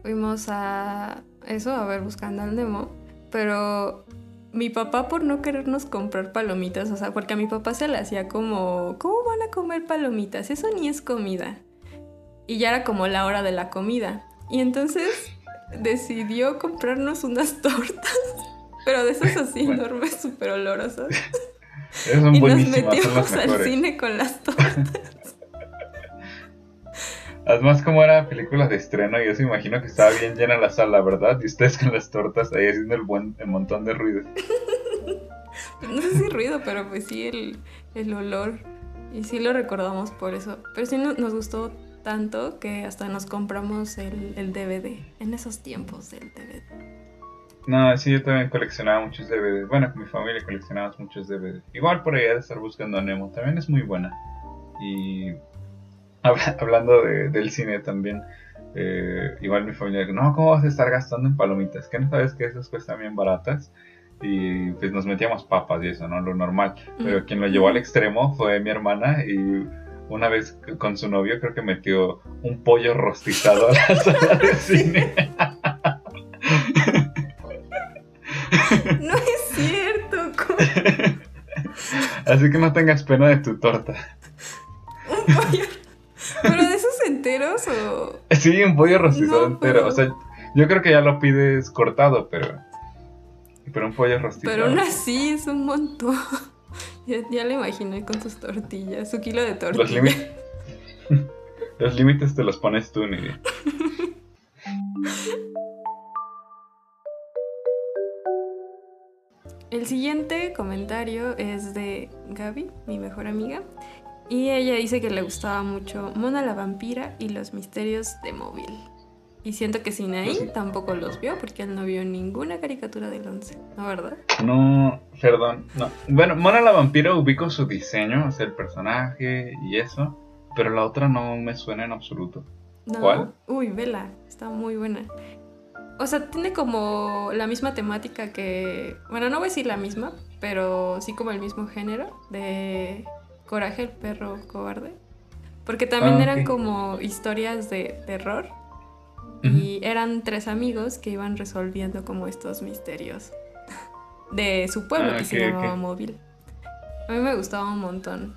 Fuimos a eso, a ver Buscando al Nemo, pero mi papá por no querernos comprar palomitas, o sea, porque a mi papá se le hacía como, ¿cómo van a comer palomitas? Eso ni es comida. Y ya era como la hora de la comida. Y entonces decidió comprarnos unas tortas, pero de esas así enormes, súper olorosas. y nos metimos al cine con las tortas. Además, como era película de estreno, yo se imagino que estaba bien llena la sala, ¿verdad? Y ustedes con las tortas ahí haciendo el, buen, el montón de ruido. no sé si ruido, pero pues sí el, el olor. Y sí lo recordamos por eso. Pero sí nos gustó tanto que hasta nos compramos el, el DVD en esos tiempos del DVD. No, sí, yo también coleccionaba muchos DVDs. Bueno, con mi familia coleccionábamos muchos DVDs. Igual por ahí de estar buscando a Nemo. También es muy buena. Y hablando de, del cine también, eh, igual mi familia, no, ¿cómo vas a estar gastando en palomitas? ¿Qué no sabes que esas cuestan bien baratas? Y pues nos metíamos papas y eso, ¿no? Lo normal. Pero quien lo llevó al extremo fue mi hermana y una vez con su novio creo que metió un pollo rostizado a la sala de cine. No es cierto. Así que no tengas pena de tu torta. Un pollo ¿Pero de esos enteros o...? Sí, un pollo rostizado entero. O sea, yo creo que ya lo pides cortado, pero... Pero un pollo rostizado. Pero aún así es un montón. Ya, ya lo imaginé con tus tortillas, su kilo de tortillas. Los, límites te los pones tú, Nidia. El siguiente comentario es de Gaby, mi mejor amiga, y ella dice que le gustaba mucho Mona la vampira y los misterios de móvil. Y siento que Sinaí ahí tampoco los vio porque él no vio ninguna caricatura del 11, ¿no verdad? No, perdón, no. Bueno, Mona la vampira ubico su diseño, o sea, el personaje y eso, pero la otra no me suena en absoluto. ¿Cuál? Uy, vela, está muy buena. O sea, tiene como la misma temática que, bueno, no voy a decir la misma, pero sí como el mismo género de Coraje el perro cobarde. Porque también ah, eran como historias de terror. Y eran tres amigos que iban resolviendo como estos misterios de su pueblo ah, que se llamaba Móvil. A mí me gustaba un montón.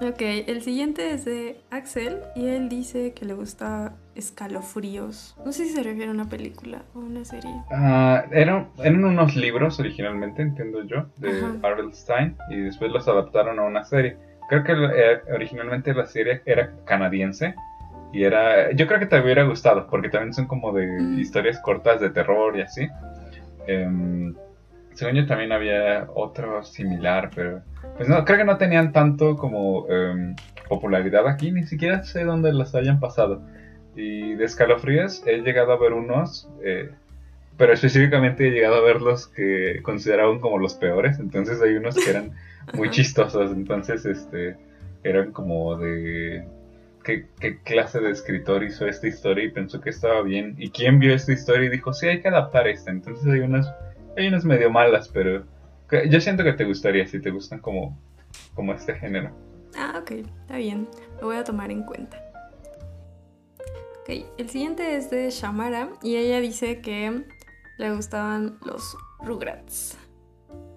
Ok, el siguiente es de Axel y él dice que le gusta Escalofríos. No sé si se refiere a una película o una serie. Ah, eran, unos libros originalmente, entiendo yo, de R.L. Stein y después los adaptaron a una serie. Creo que eh, originalmente la serie era canadiense y era... Yo creo que te hubiera gustado porque también son como de mm. historias cortas de terror y así. Eh, según yo también había otro similar, pero pues no, creo que no tenían tanto como em, popularidad aquí, ni siquiera sé dónde las hayan pasado. Y de escalofríos he llegado a ver unos, eh, pero específicamente he llegado a ver los que consideraban como los peores, entonces hay unos que eran muy chistosos, entonces este eran como de ¿Qué, qué, clase de escritor hizo esta historia y pensó que estaba bien. ¿Y quién vio esta historia y dijo, sí, hay que adaptar esta? Entonces hay unas, hay unas medio malas, pero yo siento que te gustaría si te gustan como, como este género. Ah, ok, está bien. Lo voy a tomar en cuenta. Ok, el siguiente es de Shamara y ella dice que le gustaban los Rugrats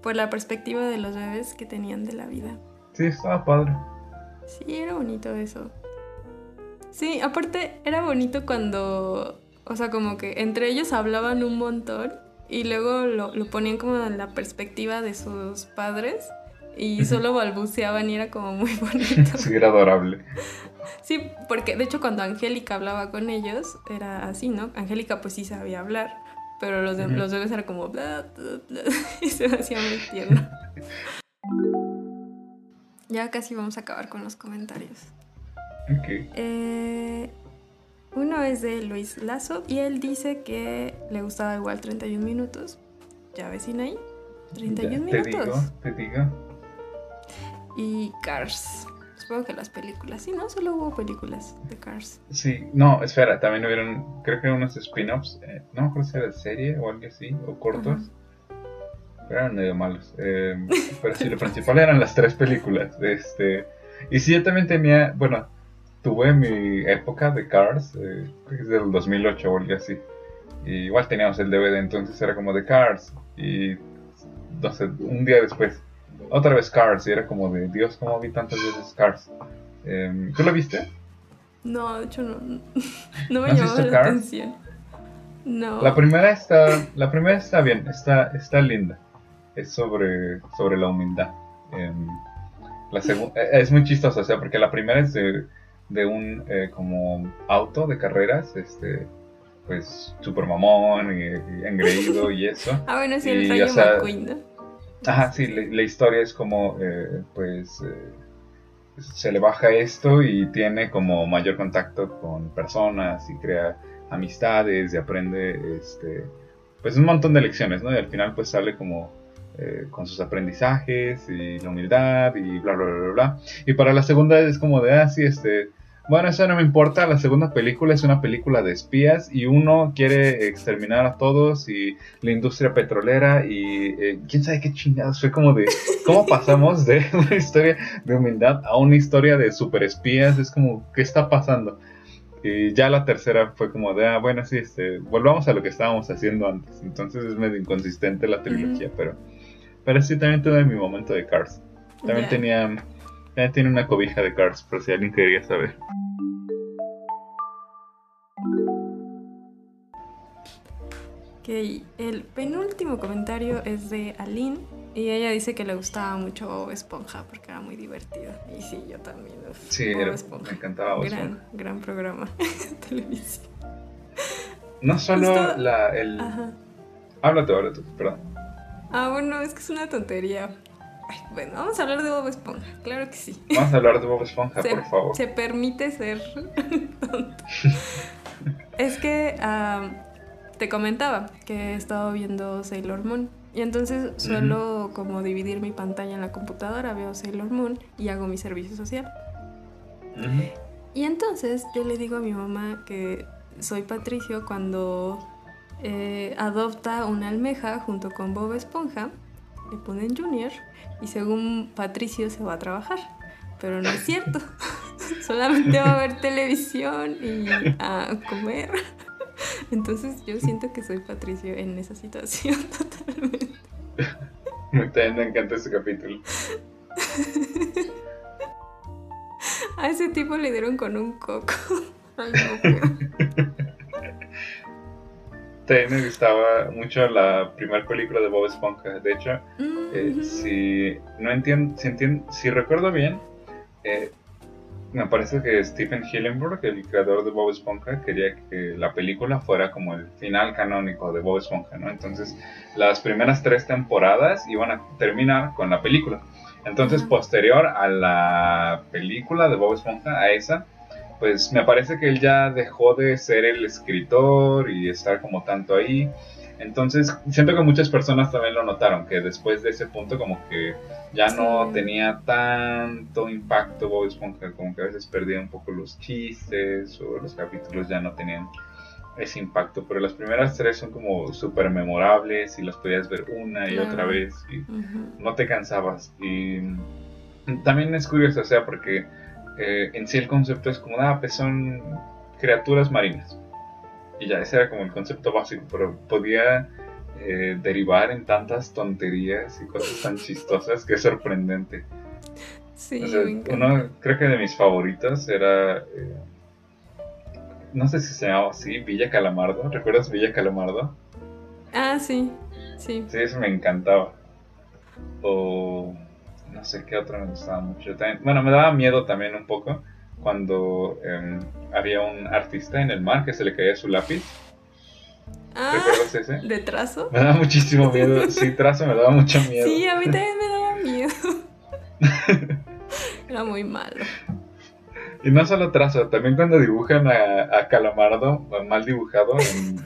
por la perspectiva de los bebés que tenían de la vida. Sí, estaba padre. Sí, era bonito eso. Sí, aparte era bonito cuando, o sea, como que entre ellos hablaban un montón y luego lo, lo, ponían como en la perspectiva de sus padres y solo balbuceaban y era como muy bonito. Sí, era adorable. Sí, porque de hecho cuando Angélica hablaba con ellos era así, ¿no? Angélica pues sí sabía hablar, pero los, de, los bebés era como bla, bla, y se hacía muy tierno. ya casi vamos a acabar con los comentarios. Ok. Eh, uno es de Luis Lazo y él dice que le gustaba igual 31 minutos. Ya vecina ahí. 31 minutos. Te digo, te digo. Y Cars. Supongo que las películas. Sí, ¿no? Solo hubo películas de Cars. Sí, no, espera, también hubieron, creo que unos spin-offs. Eh, no me acuerdo si era de serie o algo así, o cortos. Pero eran medio malos. Eh, pero sí, lo principal eran las tres películas. Este, y sí, yo también tenía, bueno tuve mi época de Cars, eh, es del 2008 o algo así. Y igual teníamos el DVD, entonces era como de Cars. Y no sé, un día después. Otra vez Cars, y era como de, Dios, ¿cómo vi tantas veces Cars? Em, ¿Tú lo viste? No, de hecho no, no me llamó la atención. No. La primera está, la primera está bien, está, está linda. Es sobre, sobre la humildad. Em, la segunda eh, es muy chistosa, o sea, porque la primera es de, de un eh, como auto de carreras, este, pues super mamón y, engreído y eso. Ah, bueno, sí, el Rayo McQueen, ¿no? Ajá, sí, la, historia es como, eh, pues, se le baja esto y tiene como mayor contacto con personas y crea amistades y aprende, este, pues un montón de lecciones, ¿no? Y al final pues sale como eh, con sus aprendizajes y la humildad y bla, bla, bla, bla, Y para la segunda es como de, ah, sí, este, bueno, eso no me importa, la segunda película es una película de espías y uno quiere exterminar a todos y la industria petrolera y eh, quién sabe qué chingados, fue como de, ¿cómo pasamos de una historia de humildad a una historia de super espías? Es como, ¿qué está pasando? Y ya la tercera fue como de, ah, bueno, sí, este, volvamos a lo que estábamos haciendo antes. Entonces es medio inconsistente la trilogía, pero, pero sí, también tuve mi momento de Cars. También tenía, también tiene una cobija de Cars, por si alguien quería saber. Ok, el penúltimo comentario es de Aline y ella dice que le gustaba mucho Bob Esponja porque era muy divertido. Y sí, yo también. sí, Bob Esponja. me encantaba Bob Esponja. Gran, gran programa de televisión. No solo la, el... Ajá. Háblate, háblate, perdón. Ah, bueno, es que es una tontería. Bueno, vamos a hablar de Bob Esponja, claro que sí. Vamos a hablar de Bob Esponja, por favor. Se permite ser tonto. es que te comentaba que he estado viendo Sailor Moon. Y entonces suelo como dividir mi pantalla en la computadora, veo Sailor Moon y hago mi servicio social. Y entonces yo le digo a mi mamá que soy Patricio cuando eh, adopta una almeja junto con Bob Esponja, le ponen Junior y según Patricio se va a trabajar. Pero no es cierto. Solamente va a ver televisión y a comer. Entonces yo siento que soy Patricio en esa situación totalmente. También me encanta ese capítulo. A ese tipo le dieron con un coco. Ay, Me gustaba mucho la primera película de Bob Esponja. De hecho, eh, si no entiendo, si, entiendo, si recuerdo bien, eh, me parece que Stephen Hillenburg, el creador de Bob Esponja, quería que la película fuera como el final canónico de Bob Esponja, ¿no? Entonces, las primeras tres temporadas iban a terminar con la película. Entonces, posterior a la película de Bob Esponja, a esa, pues me parece que él ya dejó de ser el escritor y estar como tanto ahí. Entonces, siento que muchas personas también lo notaron, que después de ese punto como que ya no tenía tanto impacto Bob Esponja, como que a veces perdía un poco los chistes o los capítulos ya no tenían ese impacto, pero las primeras tres son como súper memorables y las podías ver una y otra vez y no te cansabas. Y también es curioso, o sea, porque eh, en sí el concepto es como, ah, pues son criaturas marinas y ya ese era como el concepto básico, pero podía eh, derivar en tantas tonterías y cosas tan chistosas que es sorprendente. Sí, uno creo que de mis favoritos era eh, no sé si se llamaba así, Villa Calamardo. ¿Recuerdas Villa Calamardo? Ah, sí, sí. Sí, eso me encantaba. O no sé qué otro me gustaba mucho. bueno, me daba miedo también un poco cuando em, había un artista en el mar que se le caía su lápiz. Ah, ¿Recuerdas ese? ¿De trazo? Me daba muchísimo miedo. Sí, trazo me daba mucho miedo. Sí, a mí también me daba miedo. Era muy malo. Y no solo trazo, también cuando dibujan a, Calamardo, mal dibujado,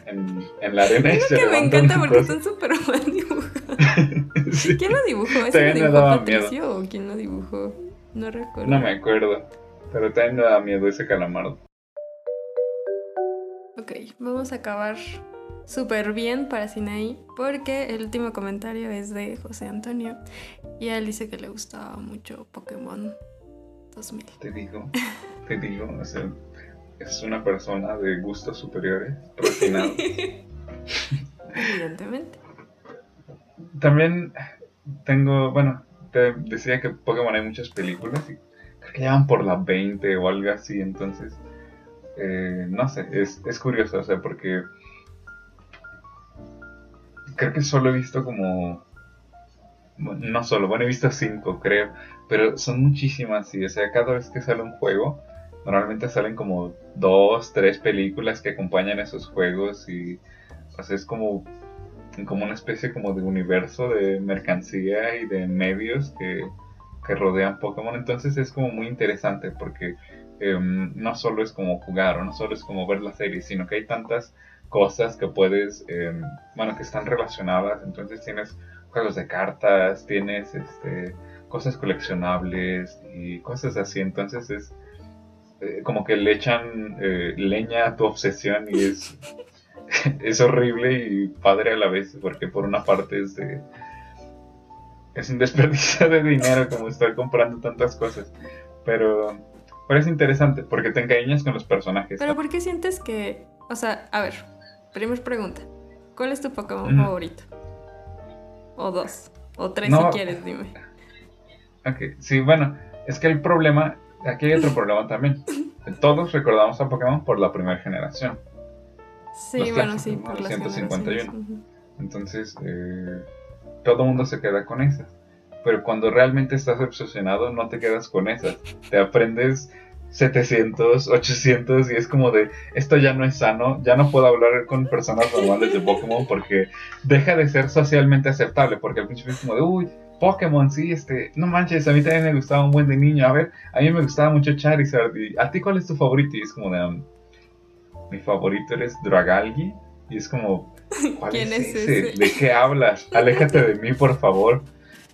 en, en, la arena. Es que me encanta porque están súper mal dibujados. ¿Quién lo dibujó? ¿Ese lo dibujó Patricio o quién lo dibujó? No recuerdo. No me acuerdo. Pero también me da miedo ese calamardo. Ok, vamos a acabar súper bien para Sinaí porque el último comentario es de José Antonio y él dice que le gustaba mucho Pokémon 2000. Te digo, te digo, es una persona de gustos superiores, Evidentemente. También tengo, bueno, te decía que Pokémon hay muchas películas y creo que llevan por las 20 o algo así, entonces, eh, no sé, es, es curioso, o sea, porque creo que solo he visto como, no solo, bueno, he visto cinco, creo, pero son muchísimas y, o sea, cada vez que sale un juego, normalmente salen como dos, tres películas que acompañan esos juegos y, o sea, es como como una especie como de universo de mercancía y de medios que, que rodean Pokémon. Entonces es como muy interesante porque em, no solo es como jugar o no solo es como ver la serie, sino que hay tantas cosas que puedes, em, bueno, que están relacionadas. Entonces tienes juegos de cartas, tienes este, cosas coleccionables y cosas así. Entonces es eh, como que le echan eh, leña a tu obsesión y es es horrible y padre a la vez, porque por una parte es de... Es un desperdicio de dinero como estar comprando tantas cosas. Pero, pero es interesante porque te encariñas con los personajes. Pero ¿por qué sientes que... O sea, a ver, primera pregunta. ¿Cuál es tu Pokémon favorito? O dos. O tres si quieres, dime. Ok, sí, bueno, es que el problema... Aquí hay otro problema también. Todos recordamos a Pokémon por la primera generación. Sí, bueno, sí, por las 151. Entonces, eh, todo el mundo se queda con esas. Pero cuando realmente estás obsesionado, no te quedas con esas. Te aprendes 700, 800 y es como de, esto ya no es sano, ya no puedo hablar con personas normales de Pokémon porque deja de ser socialmente aceptable, porque al principio es como de, uy, Pokémon, sí, este, no manches, a mí también me gustaba un buen de niño, a ver, a mí me gustaba mucho Charizard, y a ti cuál es tu favorito, y es como de, mi favorito eres Dragalgi. Y es como, ¿cuál es, ese? ¿De qué hablas? Aléjate de mí, por favor.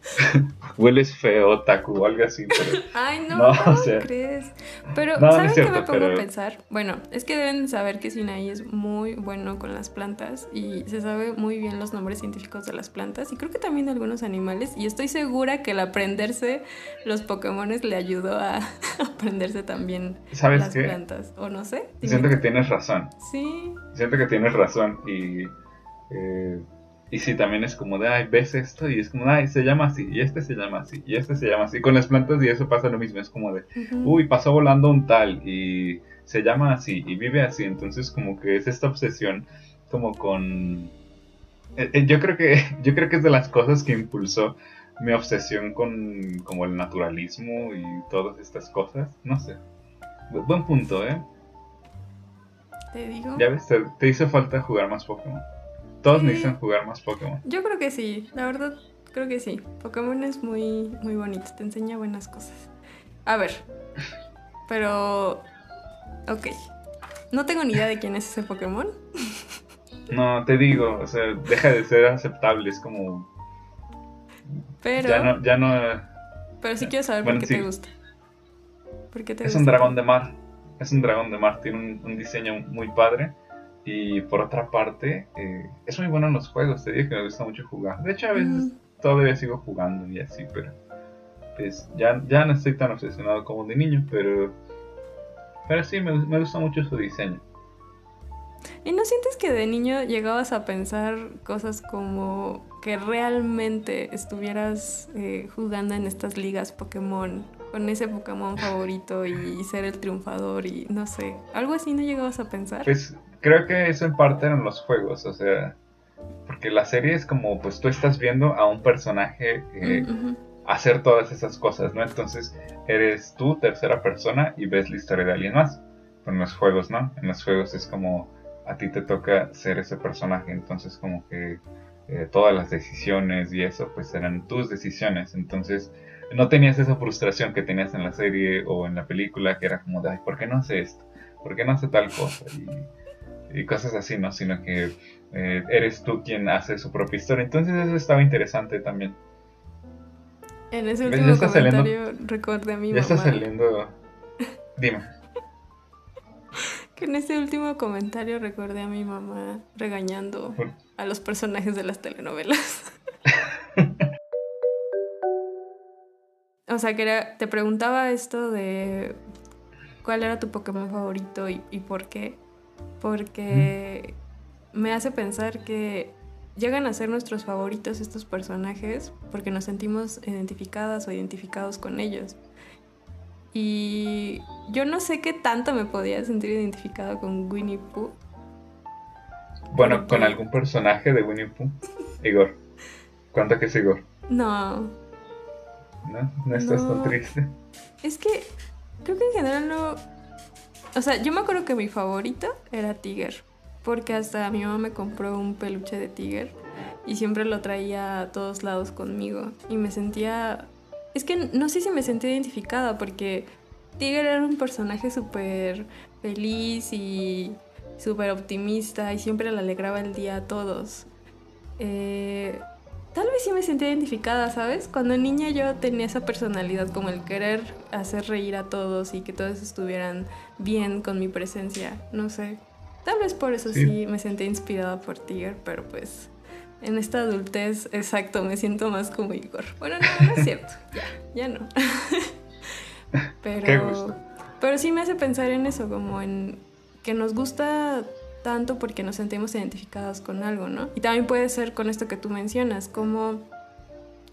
Hueles feo, Taku, o algo así, pero... Ay, no, no ¿cómo crees? Pero, ¿sabes qué me pongo a pensar? Bueno, es que deben saber que Sinaí es muy bueno con las plantas y se sabe muy bien los nombres científicos de las plantas y creo que también de algunos animales y estoy segura que el aprenderse los Pokémones le ayudó a aprenderse también ¿Sabes las plantas, o no sé. Siento que tienes razón. Sí. Siento que tienes razón y... Eh, y si también es como de, ay, ves esto y es como, ay, se llama así, y este se llama así, y este se llama así. Con las plantas y eso pasa lo mismo, es como de, uy, pasó volando un tal y se llama así y vive así. Entonces como que es esta obsesión como con... Eh, eh, yo creo que yo creo que es de las cosas que impulsó mi obsesión con como el naturalismo y todas estas cosas. No sé. buen punto, ¿eh? Te digo. Ya ves, te hizo falta jugar más Pokémon. Todos necesitan jugar más Pokémon. Yo creo que sí, la verdad creo que sí. Pokémon es muy, muy bonito, te enseña buenas cosas. A ver, pero... Ok. No tengo ni idea de quién es ese Pokémon. No, te digo, o sea, deja de ser aceptable, es como... Pero... Ya no... Ya no pero sí quiero saber por qué te gusta. ¿Por qué te es un dragón de mar. Es un dragón de mar, tiene un diseño muy padre. Y por otra parte, eh, es muy bueno en los juegos. Te digo que me gusta mucho jugar. De hecho, a veces todavía sigo jugando y así, pero pues ya, ya no estoy tan obsesionado como de niño, pero, pero sí, me, me gusta mucho su diseño. ¿Y no sientes que de niño llegabas a pensar cosas como que realmente estuvieras eh, jugando en estas ligas Pokémon con ese Pokémon favorito y ser el triunfador y no sé, algo así no llegabas a pensar? Pues creo que eso en parte en los juegos, o sea, porque la serie es como, pues tú estás viendo a un personaje eh, hacer todas esas cosas, ¿no? Entonces eres tú, tercera persona, y ves la historia de alguien más. Pero en los juegos, ¿no? En los juegos es como a ti te toca ser ese personaje, entonces como que eh, todas las decisiones y eso, pues eran tus decisiones, entonces no tenías esa frustración que tenías en la serie o en la película, que era como de, ay, ¿por qué no hace esto? ¿Por qué no hace tal cosa? Y y cosas así, ¿no? Sino que eh, eres tú quien hace su propia historia. Entonces eso estaba interesante también. En ese último comentario recordé a mi ya mamá. está saliendo... Dime. que en ese último comentario recordé a mi mamá regañando a los personajes de las telenovelas. O sea, que te preguntaba esto de cuál era tu Pokémon favorito y, y por qué porque me hace pensar que llegan a ser nuestros favoritos estos personajes porque nos sentimos identificadas o identificados con ellos. Y yo no sé qué tanto me podía sentir identificado con Winnie Pooh. Bueno, con algún personaje de Winnie Pooh. Igor. ¿Cuánto que es Igor? No. ¿No? ¿No estás tan triste? Es que creo que en general no... O sea, yo me acuerdo que mi favorito era Tiger. Porque hasta mi mamá me compró un peluche de Tiger. Y siempre lo traía a todos lados conmigo. Y me sentía es que no sé si me sentí identificada porque Tiger era un personaje súper feliz y súper optimista y siempre le alegraba el día a todos. Eh, tal vez sí me sentí identificada, ¿sabes? Cuando niña yo tenía esa personalidad como el querer hacer reír a todos y que todos estuvieran bien con mi presencia, no sé. Tal vez por eso sí, sí me sentí inspirada por Tiger, pero pues en esta adultez, exacto, me siento más como Igor. Bueno, no, no es cierto, ya, ya no. pero, pero sí me hace pensar en eso, como en que nos gusta tanto porque nos sentimos identificados con algo, ¿no? Y también puede ser con esto que tú mencionas, como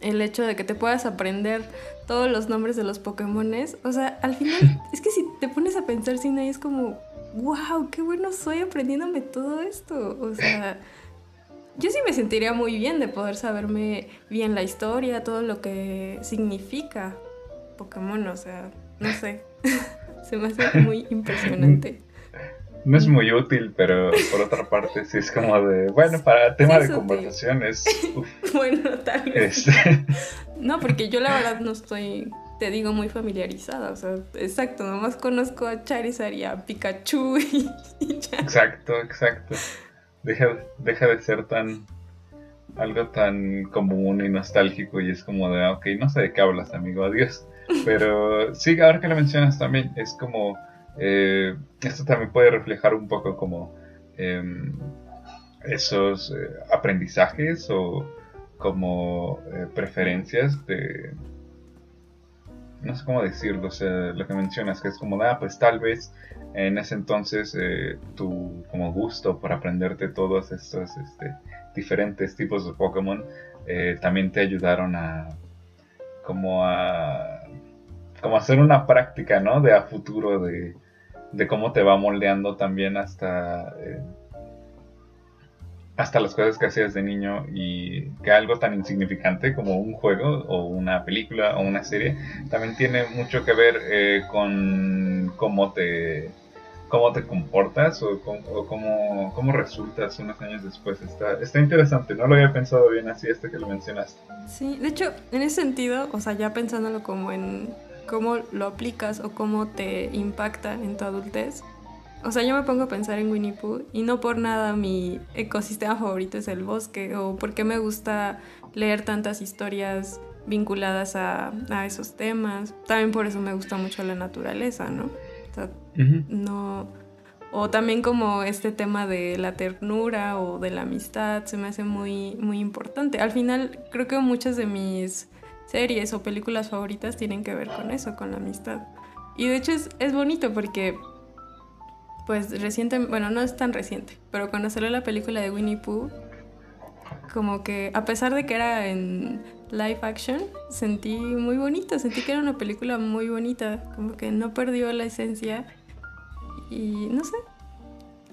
el hecho de que te puedas aprender todos los nombres de los Pokémones. O sea, al final, es que si te pones a pensar sin ahí es como, wow, qué bueno soy aprendiéndome todo esto. O sea yo sí me sentiría muy bien de poder saberme bien la historia, todo lo que significa Pokémon, o sea, no sé, se me hace muy impresionante. No es muy útil, pero por otra parte sí es como de, bueno, para tema de conversaciones. bueno, tal vez. Este. no, porque yo la verdad no estoy, te digo, muy familiarizada, o sea, exacto, nomás conozco a Charizard y a Pikachu y ya. Exacto, exacto deja, deja de ser tan algo tan común y nostálgico y es como de, ah, ok, no sé de qué hablas, amigo, adiós. Pero sí, ahora que lo mencionas también, es como, eh, esto también puede reflejar un poco como em, esos eh, aprendizajes o como eh, preferencias de, no sé cómo decirlo, o sea, lo que mencionas, que es como, ah, pues tal vez en ese entonces tu como gusto por aprenderte todos estos este, diferentes tipos de Pokémon también te ayudaron a como a como hacer una práctica, ¿no? De a futuro de, de cómo te va moldeando también hasta eh, hasta las cosas que hacías de niño y que algo tan insignificante como un juego o una película o una serie también tiene mucho que ver eh, con cómo te cómo te comportas o, cómo, cómo, resultas unos años después. Está, está interesante, no lo había pensado bien así hasta que lo mencionaste. Sí, de hecho, en ese sentido, o sea, ya pensándolo como en cómo lo aplicas o cómo te impacta en tu adultez, o sea, yo me pongo a pensar en Winnie Pooh y no por nada mi ecosistema favorito es el bosque o porque me gusta leer tantas historias vinculadas a, a, esos temas. También por eso me gusta mucho la naturaleza, ¿no? O sea, no... O también como este tema de la ternura o de la amistad se me hace muy, muy importante. Al final creo que muchas de mis series o películas favoritas tienen que ver con eso, con la amistad. Y de hecho es, es bonito porque pues reciente, bueno, no es tan reciente, pero cuando salió la película de Winnie Pooh, como que a pesar de que era en live action, sentí muy bonito, sentí que era una película muy bonita, como que no perdió la esencia y no sé,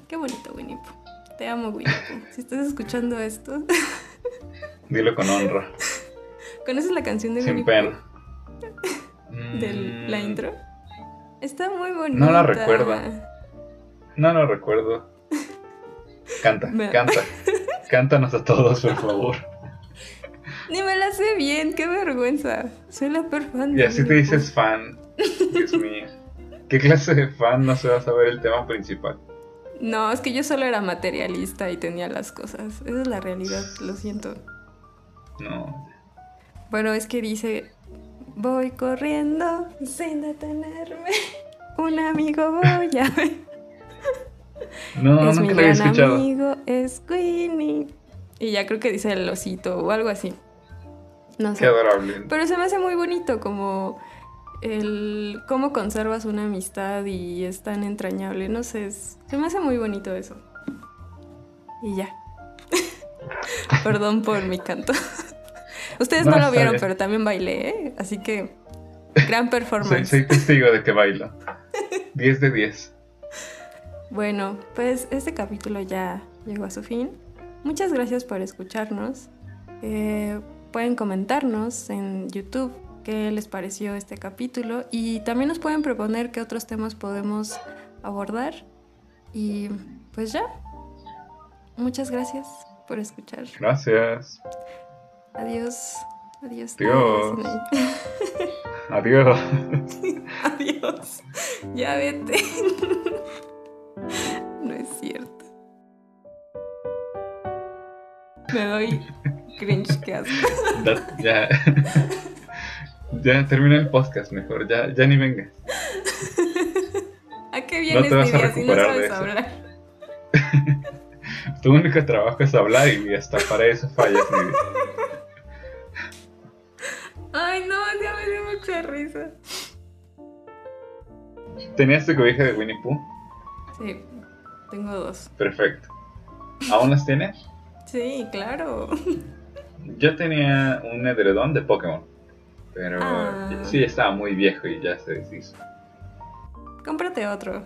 qué bonito Winnie Pooh. Te amo Winnie Pooh. Si estás escuchando esto, dilo con honra. ¿Conoces la canción de Winnie Pooh? ¿De la mm. intro? Está muy bonita. No la recuerda. No lo recuerdo. Canta, canta. Cántanos a todos, por favor. Ni me la sé bien, qué vergüenza. Soy la per fan. Y así te dices fan. Dios mío. ¿Qué clase de fan no se va a saber el tema principal? No, es que yo solo era materialista y tenía las cosas. Esa es la realidad, lo siento. No. Bueno, es que dice, voy corriendo sin detenerme. Un amigo voy a ver. No, es mi gran amigo, es Queenie. Y ya creo que dice el osito o algo así. No sé. Qué adorable. Pero se me hace muy bonito como el cómo conservas una amistad y es tan entrañable. No sé, se me hace muy bonito eso. Y ya. Perdón por mi canto. Ustedes no, lo vieron, pero también bailé, ¿eh? Así que gran performance. Soy, testigo de que bailo. 10 de 10. Bueno, pues este capítulo ya llegó a su fin. Muchas gracias por escucharnos. Eh, pueden comentarnos en YouTube qué les pareció este capítulo y también nos pueden proponer qué otros temas podemos abordar. Y pues ya. Muchas gracias por escuchar. Gracias. Adiós. Adiós. Adiós. Adiós. Adiós. Ya vete. No es cierto. Me doy cringe que. Ya. Ya termina el podcast mejor. Ya, ya ni vengas. ¿A qué vienes, no te vas a recuperar si no sabes hablar? tu único trabajo es hablar y hasta para eso fallas, mi vida. Ay, no, ya me dio mucha risa. ¿Tenías tu cobija de Winnie Pooh? Sí, tengo dos. Perfecto. ¿Aún las tienes? Sí, claro. Yo tenía un edredón de Pokémon, pero ah. sí estaba muy viejo y ya se deshizo. Cómprate otro.